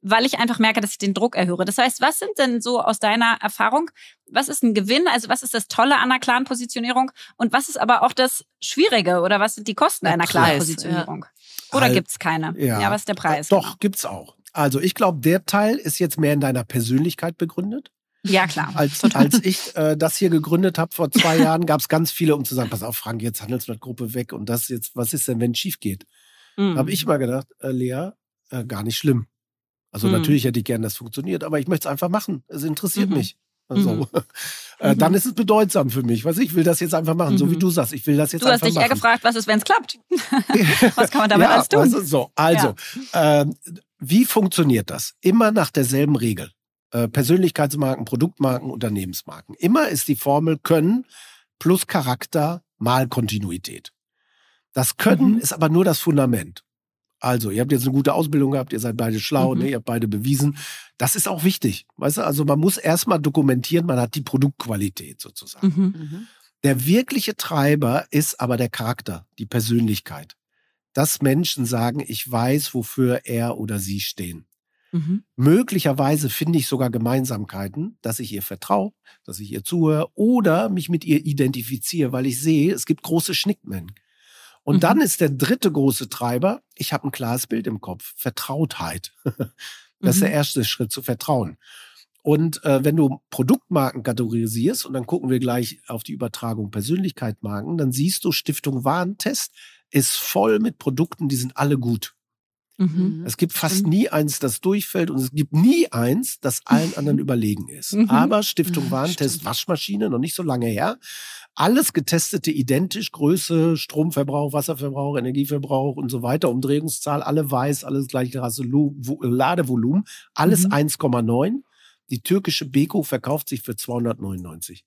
weil ich einfach merke, dass ich den Druck erhöre. Das heißt, was sind denn so aus deiner Erfahrung, was ist ein Gewinn? Also was ist das Tolle an einer klaren Positionierung? Und was ist aber auch das Schwierige oder was sind die Kosten einer klaren Positionierung? Ja. Oder gibt's keine? Ja. ja, was ist der Preis? Doch, genau? gibt's auch. Also ich glaube, der Teil ist jetzt mehr in deiner Persönlichkeit begründet. Ja, klar. Als, [laughs] als ich äh, das hier gegründet habe vor zwei Jahren, gab es ganz viele, um zu sagen, pass auf, Frank, jetzt Handelsblattgruppe weg und das jetzt, was ist denn, wenn es schief geht? Mhm. Habe ich mal gedacht, äh, Lea, äh, gar nicht schlimm. Also mhm. natürlich hätte ich gern, dass funktioniert, aber ich möchte es einfach machen. Es interessiert mhm. mich. Also, mhm. [laughs] äh, dann ist es bedeutsam für mich. Was ich will das jetzt einfach machen, so wie mhm. du sagst. Ich will das jetzt du einfach machen. Du hast dich eher gefragt, was ist, wenn es klappt? [laughs] was kann man damit ja, alles tun? Also, so, also, ja. äh, wie funktioniert das? Immer nach derselben Regel. Äh, Persönlichkeitsmarken, Produktmarken, Unternehmensmarken. Immer ist die Formel Können plus Charakter mal Kontinuität. Das Können mhm. ist aber nur das Fundament. Also, ihr habt jetzt eine gute Ausbildung gehabt, ihr seid beide schlau, mhm. ne, ihr habt beide bewiesen. Das ist auch wichtig. Weißt du, also man muss erstmal dokumentieren, man hat die Produktqualität sozusagen. Mhm. mhm. Der wirkliche Treiber ist aber der Charakter, die Persönlichkeit. Dass Menschen sagen, ich weiß, wofür er oder sie stehen. Mhm. Möglicherweise finde ich sogar Gemeinsamkeiten, dass ich ihr vertraue, dass ich ihr zuhöre oder mich mit ihr identifiziere, weil ich sehe, es gibt große Schnittmengen. Und mhm. dann ist der dritte große Treiber, ich habe ein klares Bild im Kopf, Vertrautheit. [laughs] das ist der mhm. erste Schritt zu vertrauen. Und äh, wenn du Produktmarken kategorisierst, und dann gucken wir gleich auf die Übertragung Persönlichkeitsmarken, dann siehst du, Stiftung Warentest ist voll mit Produkten, die sind alle gut. Mhm. Es gibt fast nie eins, das durchfällt und es gibt nie eins, das allen anderen [laughs] überlegen ist. Mhm. Aber Stiftung Warentest, Waschmaschine, noch nicht so lange her, alles getestete identisch, Größe, Stromverbrauch, Wasserverbrauch, Energieverbrauch und so weiter, Umdrehungszahl, alle weiß, alles gleiche Rasse, Ladevolumen, alles mhm. 1,9. Die türkische Beko verkauft sich für 299.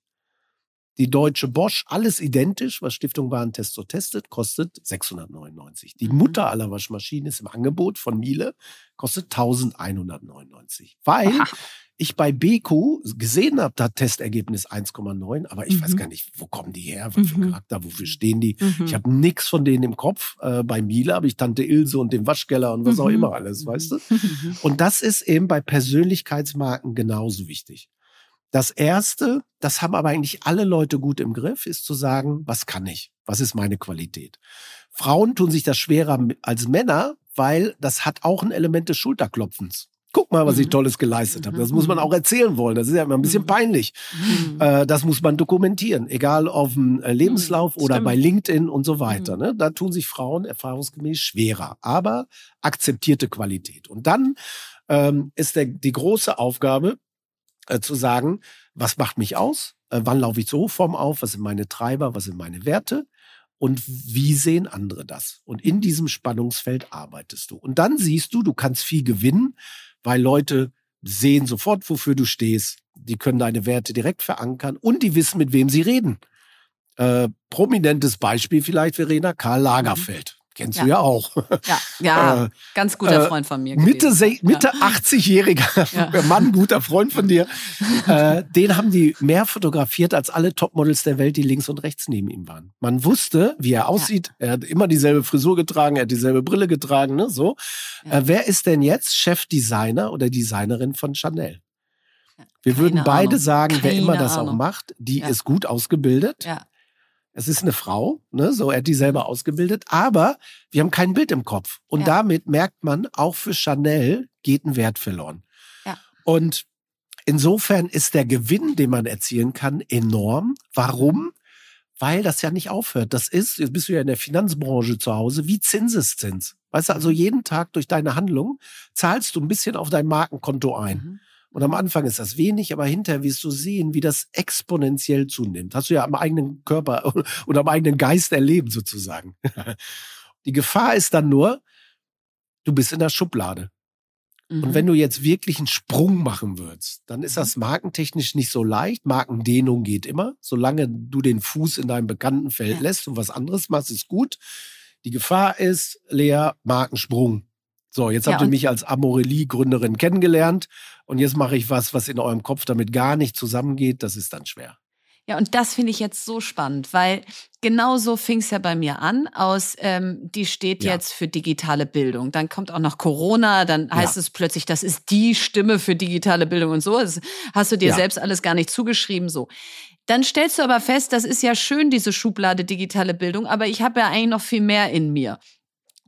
Die deutsche Bosch, alles identisch, was Stiftung Warentest so testet, kostet 699. Die mhm. Mutter aller Waschmaschinen ist im Angebot von Miele, kostet 1199. Weil ich bei Beko gesehen habe, da Testergebnis 1,9, aber ich mhm. weiß gar nicht, wo kommen die her, was für mhm. Charakter, wofür stehen die. Mhm. Ich habe nichts von denen im Kopf. Äh, bei Miele habe ich Tante Ilse und den Waschkeller und was auch mhm. immer alles, weißt du? Mhm. Und das ist eben bei Persönlichkeitsmarken genauso wichtig. Das erste, das haben aber eigentlich alle Leute gut im Griff, ist zu sagen, was kann ich? Was ist meine Qualität? Frauen tun sich das schwerer als Männer, weil das hat auch ein Element des Schulterklopfens. Guck mal, was ich mhm. Tolles geleistet habe. Das muss man mhm. auch erzählen wollen. Das ist ja immer ein bisschen mhm. peinlich. Äh, das muss man dokumentieren, egal auf dem äh, Lebenslauf oder bei LinkedIn und so weiter. Ne? Da tun sich Frauen erfahrungsgemäß schwerer, aber akzeptierte Qualität. Und dann ähm, ist der, die große Aufgabe, äh, zu sagen, was macht mich aus? Äh, wann laufe ich zur Hochform auf? Was sind meine Treiber? Was sind meine Werte? Und wie sehen andere das? Und in diesem Spannungsfeld arbeitest du. Und dann siehst du, du kannst viel gewinnen, weil Leute sehen sofort, wofür du stehst. Die können deine Werte direkt verankern und die wissen, mit wem sie reden. Äh, prominentes Beispiel vielleicht, Verena, Karl Lagerfeld. Kennst ja. du ja auch. Ja, ja [laughs] äh, ganz guter äh, Freund von mir. Mitte, Mitte ja. 80-jähriger [laughs] [laughs] Mann, guter Freund von dir. äh, den haben die mehr fotografiert als alle Topmodels der Welt, die links und rechts neben ihm waren. Man wusste, wie er aussieht. Er hat immer dieselbe Frisur getragen, er hat dieselbe Brille getragen. Ne? So. Äh, wer ist denn jetzt Chefdesigner oder Designerin von Chanel? Wir würden beide Ahnung. sagen, Keine wer immer das Ahnung. auch macht, die ist gut ausgebildet. Ja es ist eine Frau, ne? so er hat die selber ausgebildet, aber wir haben kein Bild im Kopf. Und ja. damit merkt man, auch für Chanel geht ein Wert verloren. Ja. Und insofern ist der Gewinn, den man erzielen kann, enorm. Warum? Weil das ja nicht aufhört. Das ist, jetzt bist du ja in der Finanzbranche zu Hause, wie Zinseszins. Weißt du, also mhm. jeden Tag durch deine Handlung zahlst du ein bisschen auf dein Markenkonto ein. Mhm. Und am Anfang ist das wenig, aber hinterher wirst du sehen, wie das exponentiell zunimmt. Hast du ja am eigenen Körper [laughs] oder am eigenen Geist erlebt sozusagen. [laughs] Die Gefahr ist dann nur, du bist in der Schublade. Und wenn du jetzt wirklich einen Sprung machen würdest, dann ist das markentechnisch nicht so leicht. Markendehnung geht immer. Solange du den Fuß in deinem Bekanntenfeld Ja. lässt und was anderes machst, ist gut. Die Gefahr ist, Lea, Markensprung. So, jetzt Ja, habt ihr und- mich als Amorelie-Gründerin kennengelernt und jetzt mache ich was, was in eurem Kopf damit gar nicht zusammengeht. Das ist dann schwer. Ja, und das finde ich jetzt so spannend, weil genau so fing es ja bei mir an. Aus, ähm, die steht Ja. jetzt für digitale Bildung. Dann kommt auch noch Corona, dann heißt Ja. es plötzlich, das ist die Stimme für digitale Bildung und so. Das hast du dir Ja. selbst alles gar nicht zugeschrieben so. Dann stellst du aber fest, das ist ja schön, diese Schublade digitale Bildung, aber ich habe ja eigentlich noch viel mehr in mir.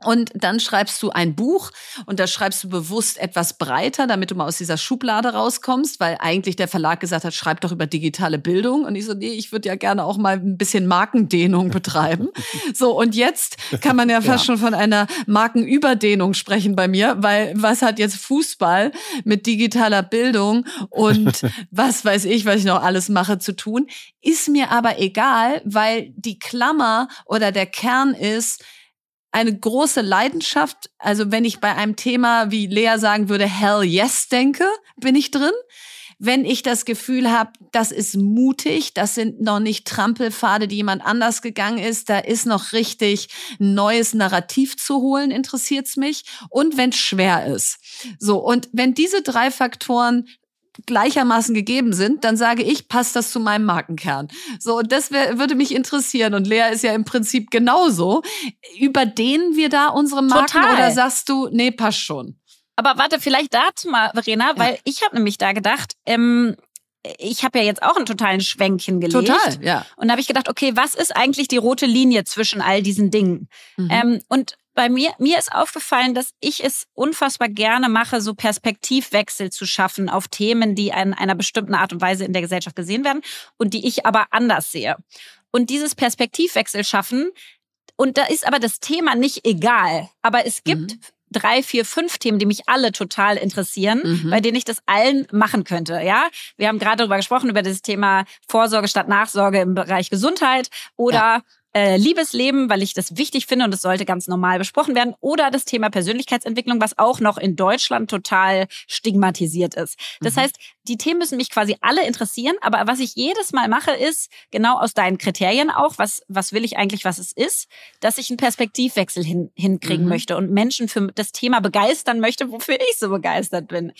Und dann schreibst du ein Buch und da schreibst du bewusst etwas breiter, damit du mal aus dieser Schublade rauskommst, weil eigentlich der Verlag gesagt hat, schreib doch über digitale Bildung. Und ich so, nee, ich würde ja gerne auch mal ein bisschen Markendehnung betreiben. [laughs] so, und jetzt kann man ja fast schon von einer Markenüberdehnung sprechen bei mir, weil was hat jetzt Fußball mit digitaler Bildung und [laughs] was weiß ich, was ich noch alles mache, zu tun? Ist mir aber egal, weil die Klammer oder der Kern ist, eine große Leidenschaft. Also wenn ich bei einem Thema, wie Lea sagen würde, Hell yes denke, bin ich drin. Wenn ich das Gefühl habe, das ist mutig, das sind noch nicht Trampelpfade, die jemand anders gegangen ist, da ist noch richtig ein neues Narrativ zu holen, interessiert's mich. Und wenn schwer ist. So, und wenn diese drei Faktoren gleichermaßen gegeben sind, dann sage ich, passt das zu meinem Markenkern. So, und das wär, würde mich interessieren. Und Lea ist ja im Prinzip genauso. Überdehnen wir da unsere Marken Total. oder sagst du, nee, passt schon? Aber warte, vielleicht dazu mal, Verena, weil ich habe nämlich da gedacht, ähm, ich habe ja jetzt auch einen totalen Schwenk hingelegt. Total, ja. Und da habe ich gedacht, okay, was ist eigentlich die rote Linie zwischen all diesen Dingen? Mhm. Ähm, und bei mir, mir ist aufgefallen, dass ich es unfassbar gerne mache, so Perspektivwechsel zu schaffen auf Themen, die in einer bestimmten Art und Weise in der Gesellschaft gesehen werden und die ich aber anders sehe. Und dieses Perspektivwechsel schaffen, und da ist aber das Thema nicht egal, aber es gibt Mhm. drei, vier, fünf Themen, die mich alle total interessieren, Mhm. bei denen ich das allen machen könnte. Ja, wir haben gerade darüber gesprochen über das Thema Vorsorge statt Nachsorge im Bereich Gesundheit oder äh, Liebesleben, weil ich das wichtig finde und es sollte ganz normal besprochen werden. Oder das Thema Persönlichkeitsentwicklung, was auch noch in Deutschland total stigmatisiert ist. Das Mhm. heißt, die Themen müssen mich quasi alle interessieren, aber was ich jedes Mal mache, ist genau aus deinen Kriterien auch, was, was will ich eigentlich, was es ist, dass ich einen Perspektivwechsel hin, hinkriegen Mhm. möchte und Menschen für das Thema begeistern möchte, wofür ich so begeistert bin.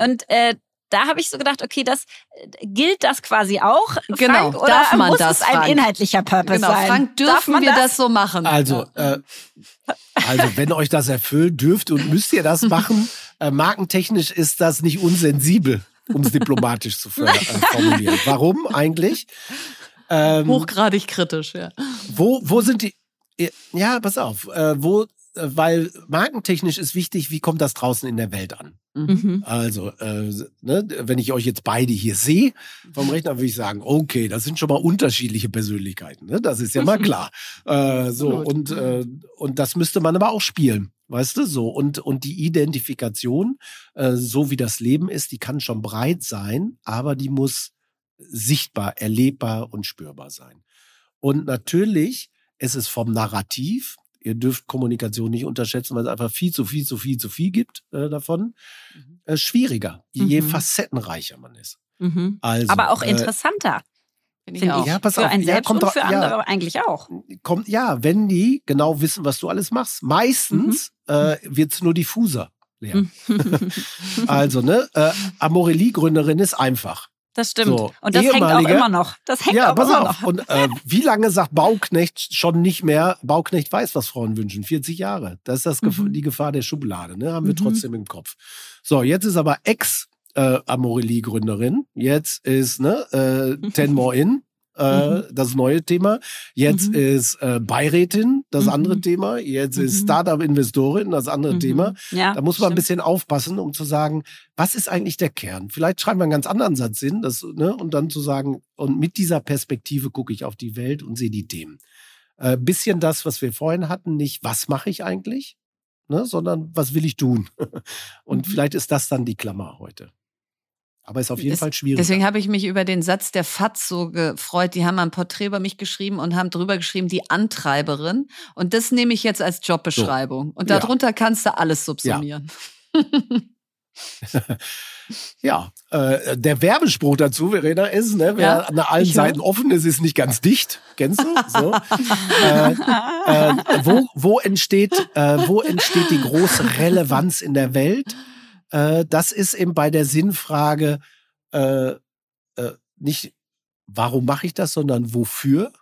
Und äh, da habe ich so gedacht, okay, das äh, gilt das quasi auch, Genau, Frank, oder darf man muss das, es ein Frank? inhaltlicher Purpose Genau, sein? Frank, dürfen man wir das? so machen? Also, äh, also wenn euch das erfüllt, dürft und müsst ihr das machen. Äh, markentechnisch ist das nicht unsensibel, um es diplomatisch zu äh, formulieren. Warum eigentlich? Ähm, Hochgradig kritisch, ja. wo, wo sind die? Ja, pass auf. Äh, wo, weil markentechnisch ist wichtig, wie kommt das draußen in der Welt an? Mhm. Also, äh, ne, wenn ich euch jetzt beide hier sehe vom Rechner, würde ich sagen, okay, das sind schon mal unterschiedliche Persönlichkeiten. Ne? Das ist ja mal klar. [laughs] Äh, so und äh, und das müsste man aber auch spielen, weißt du? So und und die Identifikation, äh, so wie das Leben ist, die kann schon breit sein, aber die muss sichtbar, erlebbar und spürbar sein. Und natürlich ist es vom Narrativ. Ihr dürft Kommunikation nicht unterschätzen, weil es einfach viel zu viel, zu viel, zu viel gibt äh, davon. Äh, schwieriger, je Mhm. facettenreicher man ist. Mhm. Also, Aber auch äh, interessanter, Finde auch. ich. Ja, pass für auf, einen ja, selbst kommt und für ja. andere eigentlich auch. kommt, ja, wenn die genau wissen, was du alles machst. Meistens äh, wird's nur diffuser. Lea. Mhm. [laughs] [laughs] Also, ne, äh, Amorelie-Gründerin ist einfach. Das stimmt. So, und das hängt auch immer noch. Das hängt ja, auch pass immer auf. noch. Und äh, wie lange sagt Bauknecht schon nicht mehr, Bauknecht weiß, was Frauen wünschen? 40 Jahre. Das ist das Mhm. die Gefahr der Schublade, ne? Haben wir Mhm. trotzdem im Kopf. So, jetzt ist aber Ex äh, Amorelie-Gründerin. Jetzt ist ne, äh, [laughs] Ten More In, äh, das neue Thema. Jetzt Mhm. ist äh, Beirätin, das Mhm. andere Thema. Jetzt ist Mhm. Startup-Investorin, das andere Mhm. Thema. Ja, Da muss man ein stimmt. bisschen aufpassen, um zu sagen, was ist eigentlich der Kern? Vielleicht schreiben wir einen ganz anderen Satz hin, das, ne, und dann zu sagen, und mit dieser Perspektive gucke ich auf die Welt und sehe die Themen. Äh, bisschen das, was wir vorhin hatten, nicht, was mache ich eigentlich, ne, sondern was will ich tun? [laughs] und Mhm. vielleicht ist das dann die Klammer heute. Aber ist auf jeden Es- Fall schwierig. Deswegen habe ich mich über den Satz der FAZ so gefreut. Die haben ein Porträt über mich geschrieben und haben drüber geschrieben, die Antreiberin. Und das nehme ich jetzt als Jobbeschreibung. Und Ja. darunter kannst du alles subsumieren. [laughs] ja, äh, der Werbespruch dazu, Verena, ist, ne, wer Ja, an allen Seiten offen ist, ist nicht ganz dicht. Kennst du? So. [laughs] äh, äh, wo, wo, entsteht, äh, wo entsteht die große Relevanz in der Welt? Äh, das ist eben bei der Sinnfrage äh, äh, nicht, warum mache ich das, sondern wofür?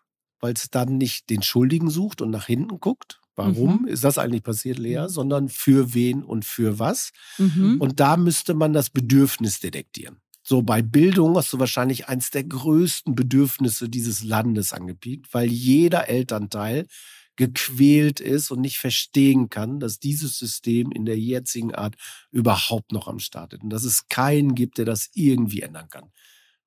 Weil es dann nicht den Schuldigen sucht und nach hinten guckt. Warum ist das eigentlich passiert, Lea? Sondern für wen und für was? Mhm. Und da müsste man das Bedürfnis detektieren. So, bei Bildung hast du wahrscheinlich eins der größten Bedürfnisse dieses Landes angepiekt, weil jeder Elternteil gequält ist und nicht verstehen kann, dass dieses System in der jetzigen Art überhaupt noch am Start ist und dass es keinen gibt, der das irgendwie ändern kann.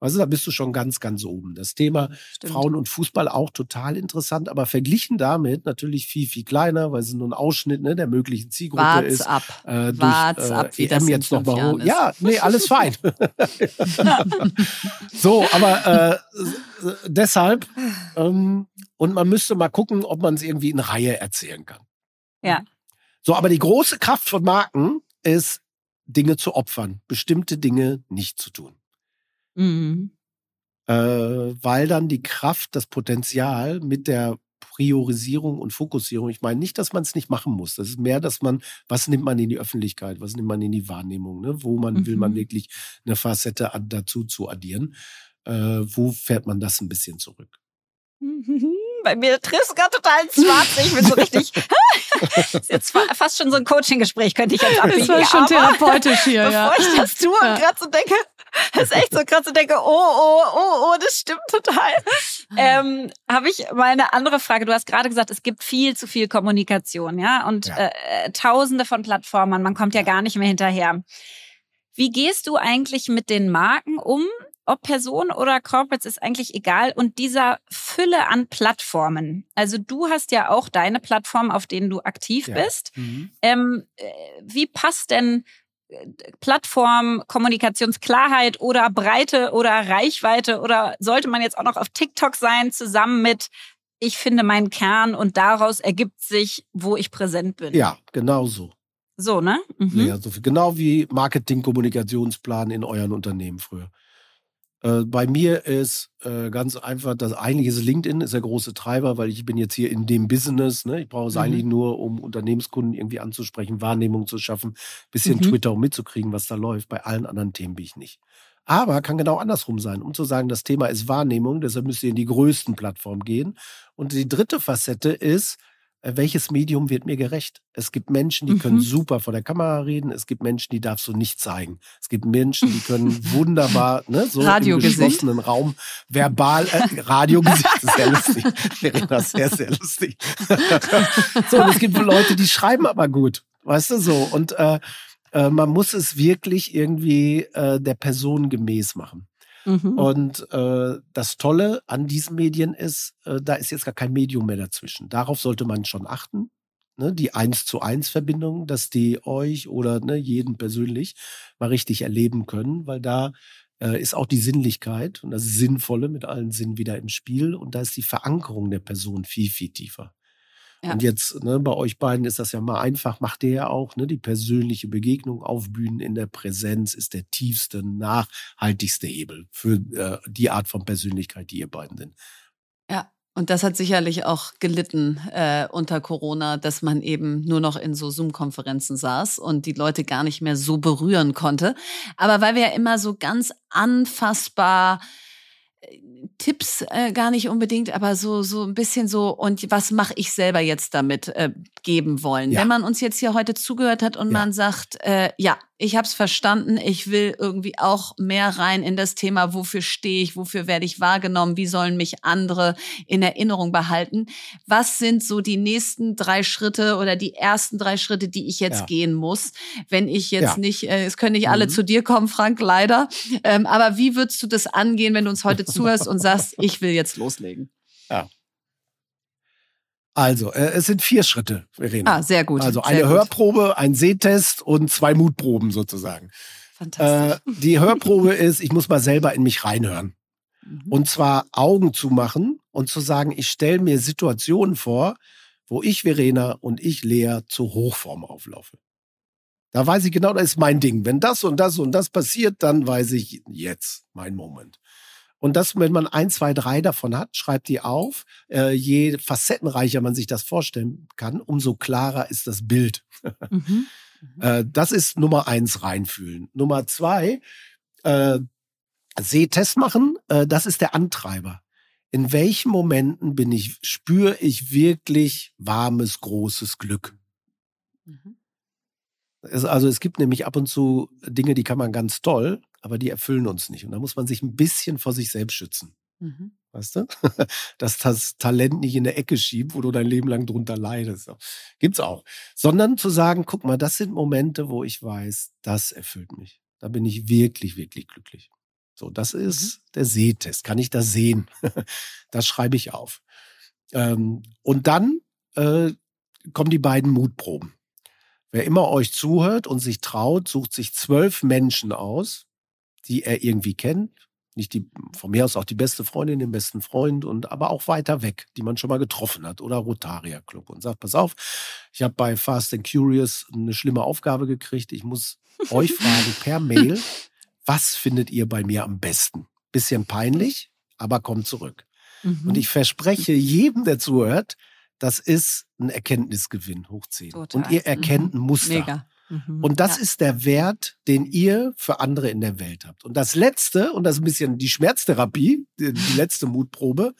Also da bist du schon ganz, ganz oben. Das Thema Stimmt. Frauen und Fußball auch total interessant, aber verglichen damit natürlich viel, viel kleiner, weil es nur ein Ausschnitt ne, der möglichen Zielgruppe Wart's ist. ab. Äh, durch, Wart's äh, ab, wie EM das in jetzt noch mal hoch. Ja, nee, alles fein. [laughs] so, aber äh, deshalb ähm, und man müsste mal gucken, ob man es irgendwie in Reihe erzählen kann. Ja. So, aber die große Kraft von Marken ist, Dinge zu opfern, bestimmte Dinge nicht zu tun. Mhm. Äh, weil dann die Kraft, das Potenzial mit der Priorisierung und Fokussierung, ich meine nicht, dass man es nicht machen muss. Das ist mehr, dass man, was nimmt man in die Öffentlichkeit, was nimmt man in die Wahrnehmung, ne? wo man will man Mhm. wirklich eine Facette an, dazu zu addieren. Äh, wo fährt man das ein bisschen zurück? [laughs] Bei mir triffst gerade total ins Schwarze. Ich bin so richtig. [laughs] ist jetzt fa- fast schon so ein Coaching-Gespräch, könnte ich jetzt [laughs] abbiegen. Das war schon therapeutisch hier, bevor ja. ich das tue Ja. und gerade so denke, [laughs] ist echt so gerade so denke, oh, oh, oh, oh, das stimmt total. [laughs] Ähm, Habe ich mal eine andere Frage. Du hast gerade gesagt, es gibt viel zu viel Kommunikation, ja, und Ja. Äh, Tausende von Plattformen. Man kommt ja gar nicht mehr hinterher. Wie gehst du eigentlich mit den Marken um? Ob Person oder Corporates ist eigentlich egal. Und dieser Fülle an Plattformen. Also du hast ja auch deine Plattform, auf denen du aktiv Ja. bist. Ähm, äh, wie passt denn Plattform, Kommunikationsklarheit oder Breite oder Reichweite oder sollte man jetzt auch noch auf TikTok sein, zusammen mit ich finde meinen Kern und daraus ergibt sich, wo ich präsent bin. Ja, genau so. So, ne? Mhm. Ja, so viel. Genau wie Marketing-Kommunikationsplan in euren Unternehmen früher. Äh, bei mir ist äh, ganz einfach, das eigentlich ist LinkedIn ist der große Treiber, weil ich bin jetzt hier in dem Business. Ne? Ich brauche es Mhm. eigentlich nur, um Unternehmenskunden irgendwie anzusprechen, Wahrnehmung zu schaffen, bisschen Mhm. Twitter, um mitzukriegen, was da läuft. Bei allen anderen Themen bin ich nicht. Aber kann genau andersrum sein, um zu sagen, das Thema ist Wahrnehmung, deshalb müsst ihr in die größten Plattformen gehen. Und die dritte Facette ist, welches Medium wird mir gerecht? Es gibt Menschen, die können Mhm. super vor der Kamera reden. Es gibt Menschen, die darfst du nicht zeigen. Es gibt Menschen, die können wunderbar, ne, [laughs] so im geschlossenen Raum verbal, äh, Radiogesicht ist sehr lustig. [laughs] Verena, sehr, sehr lustig. [laughs] so, und es gibt Leute, die schreiben aber gut. Weißt du so? Und äh, äh, man muss es wirklich irgendwie äh, der Person gemäß machen. Mhm. Und äh, das Tolle an diesen Medien ist, äh, da ist jetzt gar kein Medium mehr dazwischen. Darauf sollte man schon achten. Ne? Die eins zu eins Verbindung, dass die euch oder ne, jeden persönlich mal richtig erleben können, weil da äh, ist auch die Sinnlichkeit und das Sinnvolle mit allen Sinnen wieder im Spiel und da ist die Verankerung der Person viel, viel tiefer. Ja. Und jetzt, ne, bei euch beiden ist das ja mal einfach, macht ihr ja auch, ne, die persönliche Begegnung auf Bühnen in der Präsenz ist der tiefste, nachhaltigste Hebel für äh, die Art von Persönlichkeit, die ihr beiden sind. Ja, und das hat sicherlich auch gelitten äh, unter Corona, dass man eben nur noch in so Zoom-Konferenzen saß und die Leute gar nicht mehr so berühren konnte. Aber weil wir ja immer so ganz anfassbar Tipps äh, gar nicht unbedingt, aber so so ein bisschen so und was mache ich selber jetzt damit äh, geben wollen. Ja. Wenn man uns jetzt hier heute zugehört hat und Ja. man sagt, äh, ja, ich habe es verstanden, ich will irgendwie auch mehr rein in das Thema, wofür stehe ich, wofür werde ich wahrgenommen, wie sollen mich andere in Erinnerung behalten. Was sind so die nächsten drei Schritte oder die ersten drei Schritte, die ich jetzt Ja. gehen muss, wenn ich jetzt Ja. nicht, äh, es können nicht alle Mhm. zu dir kommen, Frank, leider. Ähm, aber wie würdest du das angehen, wenn du uns heute [laughs] zuhörst und sagst, ich will jetzt loslegen? Also, äh, es sind vier Schritte, Verena. Ah, sehr gut. also sehr eine gut. Hörprobe, ein Sehtest und zwei Mutproben sozusagen. Äh, Fantastisch. die Hörprobe ist, ich muss mal selber in mich reinhören. Mhm. Und zwar Augen zu machen und zu sagen, ich stelle mir Situationen vor, wo ich, Verena und ich, Lea, zur Hochform auflaufe. Da weiß ich genau, das ist mein Ding. Wenn das und das und das passiert, dann weiß ich jetzt mein Moment. Und das, wenn man ein, zwei, drei davon hat, schreibt die auf. Äh, je facettenreicher man sich das vorstellen kann, umso klarer ist das Bild. [laughs] Mhm. äh, das ist Nummer eins reinfühlen. Nummer zwei, äh, Sehtest machen, äh, das ist der Antreiber. In welchen Momenten bin ich, spüre ich wirklich warmes, großes Glück? Mhm. Es, also es gibt nämlich ab und zu Dinge, die kann man ganz toll, aber die erfüllen uns nicht. Und da muss man sich ein bisschen vor sich selbst schützen. Mhm. Weißt du? [laughs] Dass das Talent nicht in der Ecke schiebt, wo du dein Leben lang drunter leidest. Gibt's auch. Sondern zu sagen, guck mal, das sind Momente, wo ich weiß, das erfüllt mich. Da bin ich wirklich, wirklich glücklich. So, das ist mhm. der Sehtest. Kann ich das sehen? [laughs] das schreibe ich auf. Ähm, und dann äh, kommen die beiden Mutproben. Wer immer euch zuhört und sich traut, sucht sich zwölf Menschen aus, die er irgendwie kennt. Nicht die, von mir aus auch die beste Freundin, den besten Freund und aber auch weiter weg, die man schon mal getroffen hat oder Rotaria Club und sagt, pass auf, ich habe bei Fast and Curious eine schlimme Aufgabe gekriegt. Ich muss [laughs] euch fragen per Mail, was findet ihr bei mir am besten? Bisschen peinlich, aber kommt zurück. Mhm. Und ich verspreche jedem, der zuhört, das ist ein Erkenntnisgewinn hoch 10. Total. Und ihr erkennt ein mhm. Muster. Mega. Mhm. Und das ja. ist der Wert, den ihr für andere in der Welt habt. Und das Letzte, und das ist ein bisschen die Schmerztherapie, die, die letzte Mutprobe,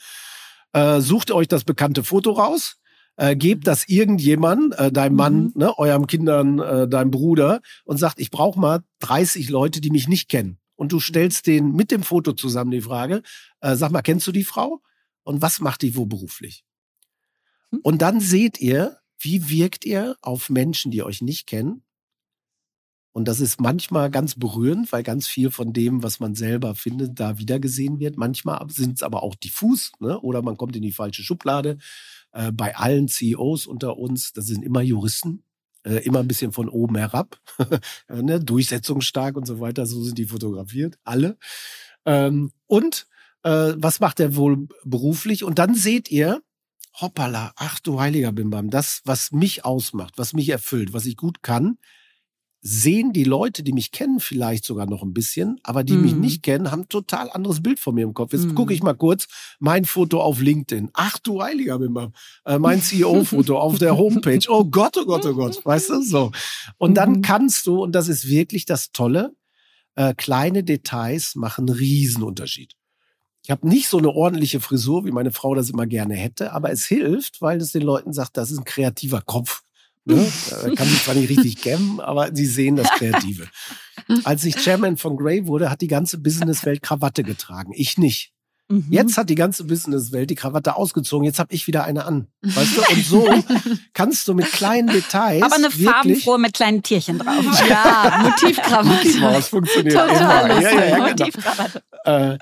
äh, sucht euch das bekannte Foto raus, äh, gebt das irgendjemand, äh, deinem Mann, mhm. ne, eurem Kindern, äh, deinem Bruder und sagt, ich brauche mal 30 Leute, die mich nicht kennen. Und du stellst den mit dem Foto zusammen die Frage, äh, sag mal, kennst du die Frau? Und was macht die wo beruflich? Hm? Und dann seht ihr, wie wirkt ihr auf Menschen, die euch nicht kennen. Und das ist manchmal ganz berührend, weil ganz viel von dem, was man selber findet, da wiedergesehen wird. Manchmal sind es aber auch diffus, ne? oder man kommt in die falsche Schublade. Äh, bei allen CEOs unter uns, das sind immer Juristen, äh, immer ein bisschen von oben herab, [laughs] ne? durchsetzungsstark und so weiter. So sind die fotografiert, alle. Ähm, und äh, was macht er wohl beruflich? Und dann seht ihr, hoppala, ach du heiliger Bimbam, das, was mich ausmacht, was mich erfüllt, was ich gut kann, sehen die Leute, die mich kennen, vielleicht sogar noch ein bisschen, aber die mm. mich mhm. nicht kennen, haben ein total anderes Bild von mir im Kopf. Jetzt mm. gucke ich mal kurz mein Foto auf LinkedIn. Ach du heiliger Bimbam, äh, mein CEO-Foto auf der Homepage. Oh Gott, oh Gott, oh Gott, weißt du, so. Und dann mhm. kannst du, und das ist wirklich das Tolle, äh, kleine Details machen Riesenunterschied. Ich habe nicht so eine ordentliche Frisur, wie meine Frau das immer gerne hätte, aber es hilft, weil es den Leuten sagt, das ist ein kreativer Kopf. Ne? [laughs] kann sich zwar nicht richtig kämmen, aber sie sehen das Kreative. [laughs] Als ich Chairman von Grey wurde, hat die ganze Businesswelt Krawatte getragen. Ich nicht. Mhm. Jetzt hat die ganze Businesswelt die Krawatte ausgezogen. Jetzt habe ich wieder eine an. Weißt du? Und so [laughs] kannst du mit kleinen Details. Aber eine farbenfrohe mit kleinen Tierchen drauf. Ja, Motivkrawatte. Das funktioniert Total immer. Ja, ja, ja, genau. Motivkrawatte. Äh,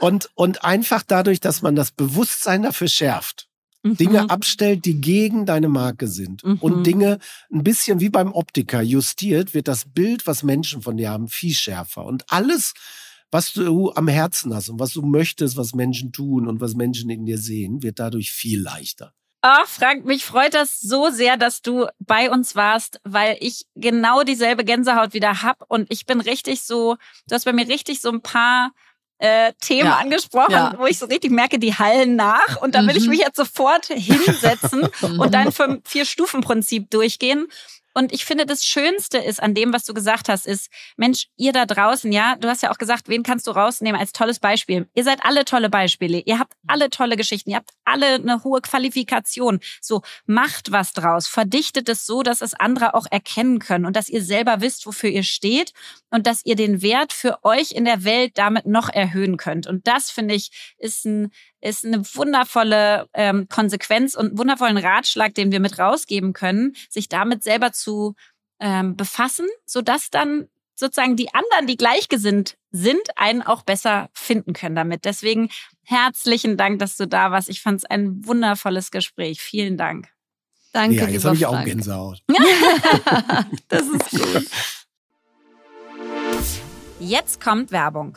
und, und einfach dadurch, dass man das Bewusstsein dafür schärft. Mhm. Dinge abstellt, die gegen deine Marke sind. Mhm. Und Dinge ein bisschen wie beim Optiker justiert, wird das Bild, was Menschen von dir haben, viel schärfer. Und alles, was du am Herzen hast und was du möchtest, was Menschen tun und was Menschen in dir sehen, wird dadurch viel leichter. Ach, Frank, mich freut das so sehr, dass du bei uns warst, weil ich genau dieselbe Gänsehaut wieder hab und ich bin richtig so, du hast bei mir richtig so ein paar äh, Themen ja. angesprochen, ja. wo ich so richtig merke, die hallen nach und da will mhm. ich mich jetzt sofort hinsetzen [laughs] und dein Vier-Stufen-Prinzip durchgehen. Und ich finde, das Schönste ist an dem, was du gesagt hast, ist, Mensch, ihr da draußen, ja, du hast ja auch gesagt, wen kannst du rausnehmen als tolles Beispiel? Ihr seid alle tolle Beispiele. Ihr habt alle tolle Geschichten. Ihr habt alle eine hohe Qualifikation. So, macht was draus. Verdichtet es so, dass es andere auch erkennen können und dass ihr selber wisst, wofür ihr steht und dass ihr den Wert für euch in der Welt damit noch erhöhen könnt. Und das, finde ich, ist ein, ist eine wundervolle ähm, Konsequenz und einen wundervollen Ratschlag, den wir mit rausgeben können, sich damit selber zu ähm, befassen, sodass dann sozusagen die anderen, die gleichgesinnt sind, einen auch besser finden können damit. Deswegen herzlichen Dank, dass du da warst. Ich fand es ein wundervolles Gespräch. Vielen Dank. Danke. Ja, jetzt habe ich auch Gänsehaut. [laughs] [laughs] das ist gut. Jetzt kommt Werbung.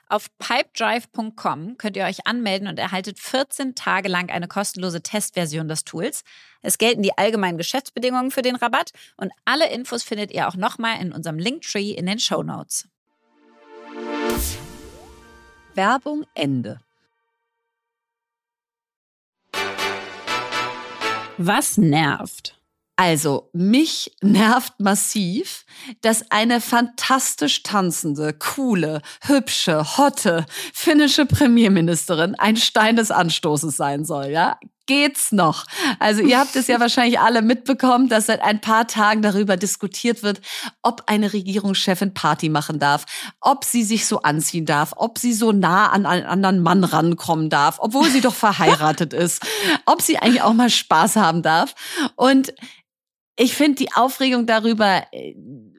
Auf pipedrive.com könnt ihr euch anmelden und erhaltet 14 Tage lang eine kostenlose Testversion des Tools. Es gelten die allgemeinen Geschäftsbedingungen für den Rabatt und alle Infos findet ihr auch nochmal in unserem Linktree in den Show Notes. Werbung Ende. Was nervt? Also, mich nervt massiv, dass eine fantastisch tanzende, coole, hübsche, hotte finnische Premierministerin ein Stein des Anstoßes sein soll, ja? Geht's noch? Also, ihr habt es ja [laughs] wahrscheinlich alle mitbekommen, dass seit ein paar Tagen darüber diskutiert wird, ob eine Regierungschefin Party machen darf, ob sie sich so anziehen darf, ob sie so nah an einen anderen Mann rankommen darf, obwohl sie doch [laughs] verheiratet ist, ob sie eigentlich auch mal Spaß haben darf. Und ich finde die Aufregung darüber äh,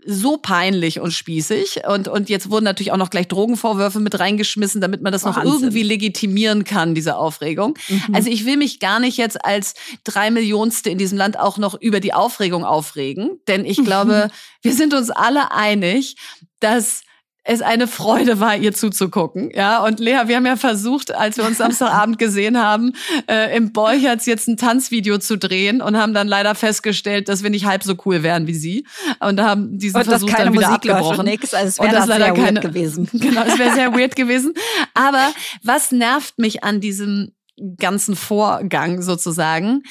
so peinlich und spießig. Und, und jetzt wurden natürlich auch noch gleich Drogenvorwürfe mit reingeschmissen, damit man das Wahnsinn. noch irgendwie legitimieren kann, diese Aufregung. Mhm. Also ich will mich gar nicht jetzt als drei Millionste in diesem Land auch noch über die Aufregung aufregen. Denn ich [laughs] glaube, wir sind uns alle einig, dass es eine Freude war, ihr zuzugucken. Ja, und Lea, wir haben ja versucht, als wir uns Samstagabend gesehen haben, äh, im Bolcherts jetzt ein Tanzvideo zu drehen und haben dann leider festgestellt, dass wir nicht halb so cool wären wie sie. Und da haben diesen und Versuch dann wieder Musik abgebrochen. Nix, also es wäre das leider sehr keine, weird gewesen. [laughs] Genau, es wäre sehr weird gewesen. Aber was nervt mich an diesem ganzen Vorgang sozusagen?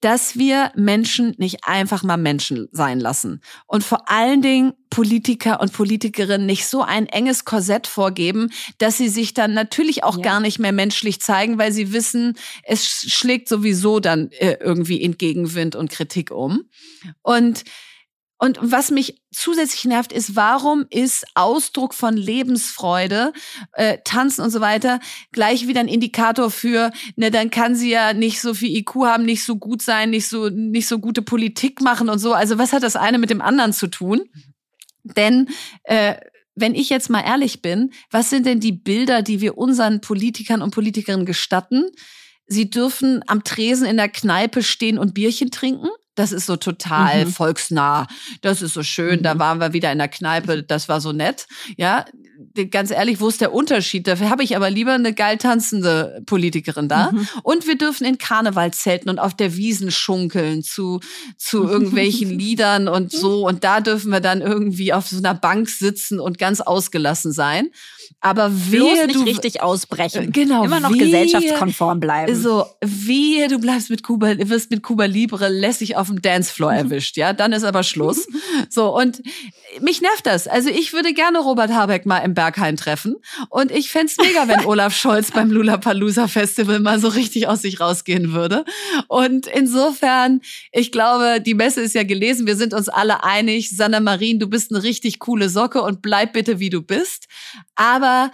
Dass wir Menschen nicht einfach mal Menschen sein lassen. Und vor allen Dingen Politiker und Politikerinnen nicht so ein enges Korsett vorgeben, dass sie sich dann natürlich auch ja. gar nicht mehr menschlich zeigen, weil sie wissen, es schlägt sowieso dann äh, irgendwie in Gegenwind und Kritik um. Und und was mich zusätzlich nervt, ist, warum ist Ausdruck von Lebensfreude, äh, Tanzen und so weiter gleich wieder ein Indikator für, ne, dann kann sie ja nicht so viel IQ haben, nicht so gut sein, nicht so, nicht so gute Politik machen und so. Also was hat das eine mit dem anderen zu tun? Denn äh, wenn ich jetzt mal ehrlich bin, was sind denn die Bilder, die wir unseren Politikern und Politikerinnen gestatten? Sie dürfen am Tresen in der Kneipe stehen und Bierchen trinken. Das ist so total mhm. volksnah. Das ist so schön. Mhm. Da waren wir wieder in der Kneipe. Das war so nett. Ja, ganz ehrlich, wo ist der Unterschied? Dafür habe ich aber lieber eine geil tanzende Politikerin da. Mhm. Und wir dürfen in Karneval zelten und auf der Wiesen schunkeln zu, zu irgendwelchen [laughs] Liedern und so. Und da dürfen wir dann irgendwie auf so einer Bank sitzen und ganz ausgelassen sein. Aber wehe, nicht du richtig ausbrechen. Äh, genau. Immer noch wehe, gesellschaftskonform bleiben. So, wehe, du bleibst mit Kuba, wirst mit Kuba Libre lässig auf dem Dancefloor [laughs] erwischt, ja? Dann ist aber Schluss. So, und mich nervt das. Also ich würde gerne Robert Habeck mal im Berghain treffen. Und ich fände mega, wenn [laughs] Olaf Scholz beim Lollapalooza Festival mal so richtig aus sich rausgehen würde. Und insofern, ich glaube, die Messe ist ja gelesen. Wir sind uns alle einig. Sanna Marin, du bist eine richtig coole Socke und bleib bitte, wie du bist. Aber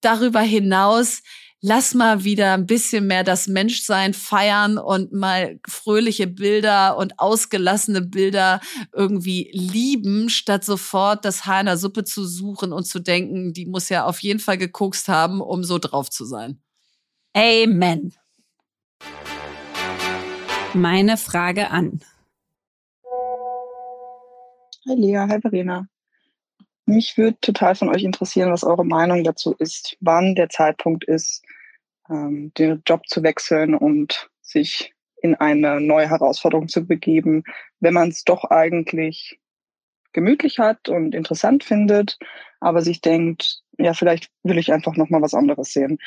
darüber hinaus, lass mal wieder ein bisschen mehr das Menschsein feiern und mal fröhliche Bilder und ausgelassene Bilder irgendwie lieben, statt sofort das Haar in der Suppe zu suchen und zu denken, die muss ja auf jeden Fall gekokst haben, um so drauf zu sein. Amen. Meine Frage an. Hi Lea, hi Verena. Mich würde total von euch interessieren, was eure Meinung dazu ist, wann der Zeitpunkt ist, ähm, den Job zu wechseln und sich in eine neue Herausforderung zu begeben, wenn man es doch eigentlich gemütlich hat und interessant findet, aber sich denkt, ja, vielleicht will ich einfach noch mal was anderes sehen.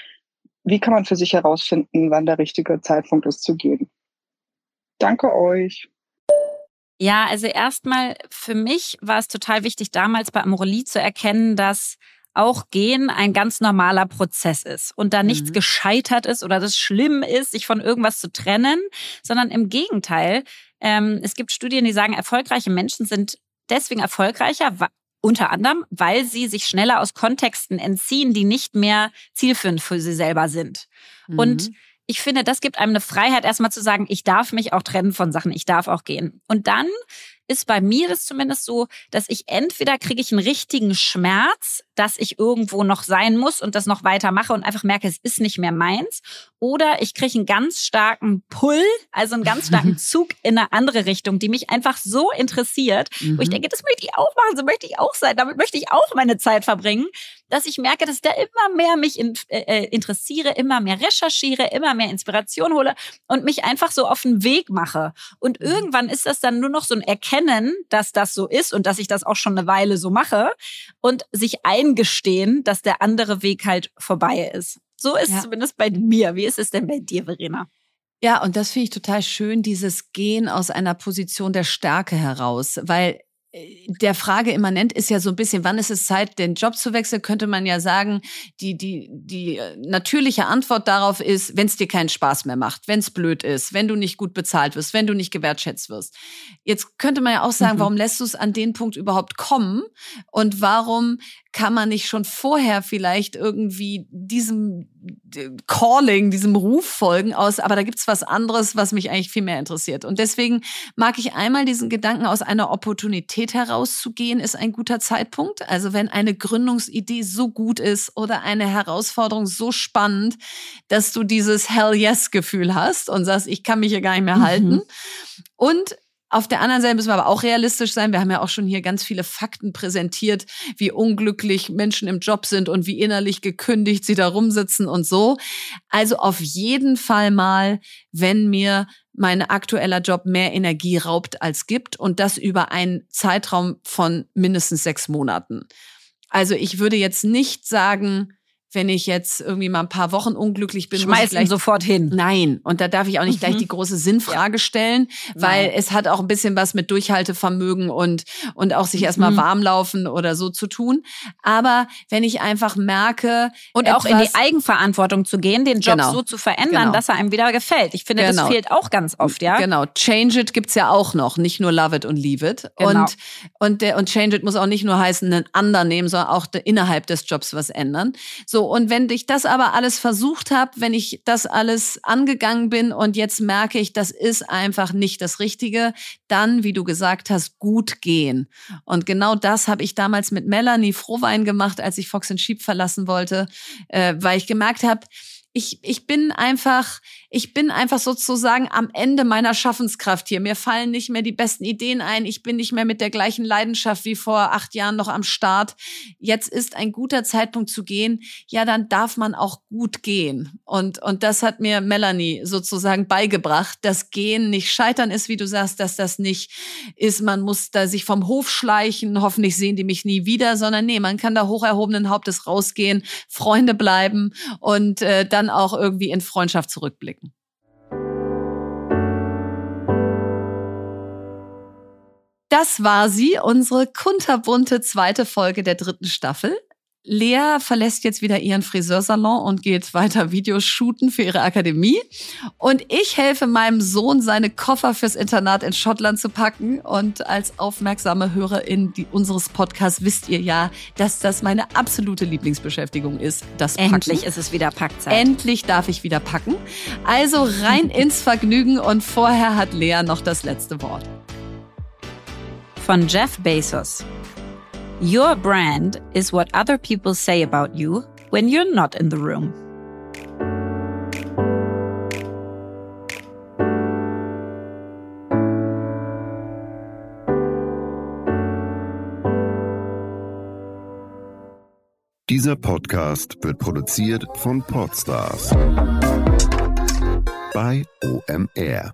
wie kann man für sich herausfinden, wann der richtige Zeitpunkt ist zu gehen? Danke euch. Ja, also erstmal für mich war es total wichtig, damals bei Amorelie zu erkennen, dass auch Gehen ein ganz normaler Prozess ist und da nichts mhm. gescheitert ist oder das schlimm ist, sich von irgendwas zu trennen, sondern im Gegenteil. Ähm, es gibt Studien, die sagen, erfolgreiche Menschen sind deswegen erfolgreicher, unter anderem, weil sie sich schneller aus Kontexten entziehen, die nicht mehr zielführend für sie selber sind. Mhm. Und ich finde, das gibt einem eine Freiheit, erstmal zu sagen, ich darf mich auch trennen von Sachen, ich darf auch gehen. Und dann ist bei mir das zumindest so, dass ich entweder kriege ich einen richtigen Schmerz, dass ich irgendwo noch sein muss und das noch weitermache und einfach merke, es ist nicht mehr meins. Oder ich kriege einen ganz starken Pull, also einen ganz starken [laughs] Zug in eine andere Richtung, die mich einfach so interessiert, mhm. wo ich mhm. denke, das möchte ich auch machen, so möchte ich auch sein, damit möchte ich auch meine Zeit verbringen, dass ich merke, dass ich da immer mehr mich in, äh, äh, interessiere, immer mehr recherchiere, immer mehr Inspiration hole und mich einfach so auf den Weg mache. Und mhm. irgendwann ist das dann nur noch so ein Erkennen, dass das so ist und dass ich das auch schon eine Weile so mache und sich eingestehen, dass der andere Weg halt vorbei ist. So ist ja. zumindest bei mir. Wie ist es denn bei dir, Verena? Ja, und das finde ich total schön, dieses Gehen aus einer Position der Stärke heraus, weil der Frage immanent ist ja so ein bisschen, wann ist es Zeit, den Job zu wechseln, könnte man ja sagen, die, die, die natürliche Antwort darauf ist, wenn es dir keinen Spaß mehr macht, wenn es blöd ist, wenn du nicht gut bezahlt wirst, wenn du nicht gewertschätzt wirst. Jetzt könnte man ja auch sagen, mhm. warum lässt du es an den Punkt überhaupt kommen und warum kann man nicht schon vorher vielleicht irgendwie diesem Calling, diesem Ruf folgen aus, aber da gibt's was anderes, was mich eigentlich viel mehr interessiert. Und deswegen mag ich einmal diesen Gedanken aus einer Opportunität herauszugehen, ist ein guter Zeitpunkt. Also wenn eine Gründungsidee so gut ist oder eine Herausforderung so spannend, dass du dieses Hell yes Gefühl hast und sagst, ich kann mich hier gar nicht mehr mhm. halten. Und auf der anderen Seite müssen wir aber auch realistisch sein. Wir haben ja auch schon hier ganz viele Fakten präsentiert, wie unglücklich Menschen im Job sind und wie innerlich gekündigt sie da rumsitzen und so. Also auf jeden Fall mal, wenn mir mein aktueller Job mehr Energie raubt als gibt und das über einen Zeitraum von mindestens sechs Monaten. Also ich würde jetzt nicht sagen, wenn ich jetzt irgendwie mal ein paar Wochen unglücklich bin, schmeißen gleich, sofort hin. Nein, und da darf ich auch nicht mhm. gleich die große Sinnfrage stellen, weil Nein. es hat auch ein bisschen was mit Durchhaltevermögen und und auch sich mhm. erstmal warm laufen oder so zu tun. Aber wenn ich einfach merke und etwas, auch in die Eigenverantwortung zu gehen, den Job genau. so zu verändern, genau. dass er einem wieder gefällt. Ich finde, genau. das fehlt auch ganz oft, ja. Genau, Change it gibt's ja auch noch, nicht nur Love it und Leave it. Genau. Und und der und Change it muss auch nicht nur heißen, einen anderen nehmen, sondern auch innerhalb des Jobs was ändern. So und wenn ich das aber alles versucht habe, wenn ich das alles angegangen bin und jetzt merke ich, das ist einfach nicht das Richtige, dann, wie du gesagt hast, gut gehen. Und genau das habe ich damals mit Melanie Frohwein gemacht, als ich Fox Sheep verlassen wollte, äh, weil ich gemerkt habe, ich, ich bin einfach, ich bin einfach sozusagen am Ende meiner Schaffenskraft hier. Mir fallen nicht mehr die besten Ideen ein. Ich bin nicht mehr mit der gleichen Leidenschaft wie vor acht Jahren noch am Start. Jetzt ist ein guter Zeitpunkt zu gehen. Ja, dann darf man auch gut gehen. Und, und das hat mir Melanie sozusagen beigebracht, dass Gehen nicht scheitern ist, wie du sagst, dass das nicht ist, man muss da sich vom Hof schleichen. Hoffentlich sehen die mich nie wieder, sondern nee, man kann da hoch erhobenen Hauptes rausgehen, Freunde bleiben und äh, dann dann auch irgendwie in Freundschaft zurückblicken. Das war sie, unsere kunterbunte zweite Folge der dritten Staffel. Lea verlässt jetzt wieder ihren Friseursalon und geht weiter Videos shooten für ihre Akademie. Und ich helfe meinem Sohn, seine Koffer fürs Internat in Schottland zu packen. Und als aufmerksame Hörerin unseres Podcasts wisst ihr ja, dass das meine absolute Lieblingsbeschäftigung ist. Das Packen. Endlich ist es wieder Packzeit. Endlich darf ich wieder packen. Also rein [laughs] ins Vergnügen und vorher hat Lea noch das letzte Wort. Von Jeff Bezos. Your brand is what other people say about you when you're not in the room. Dieser Podcast wird produziert von Podstars bei OMR.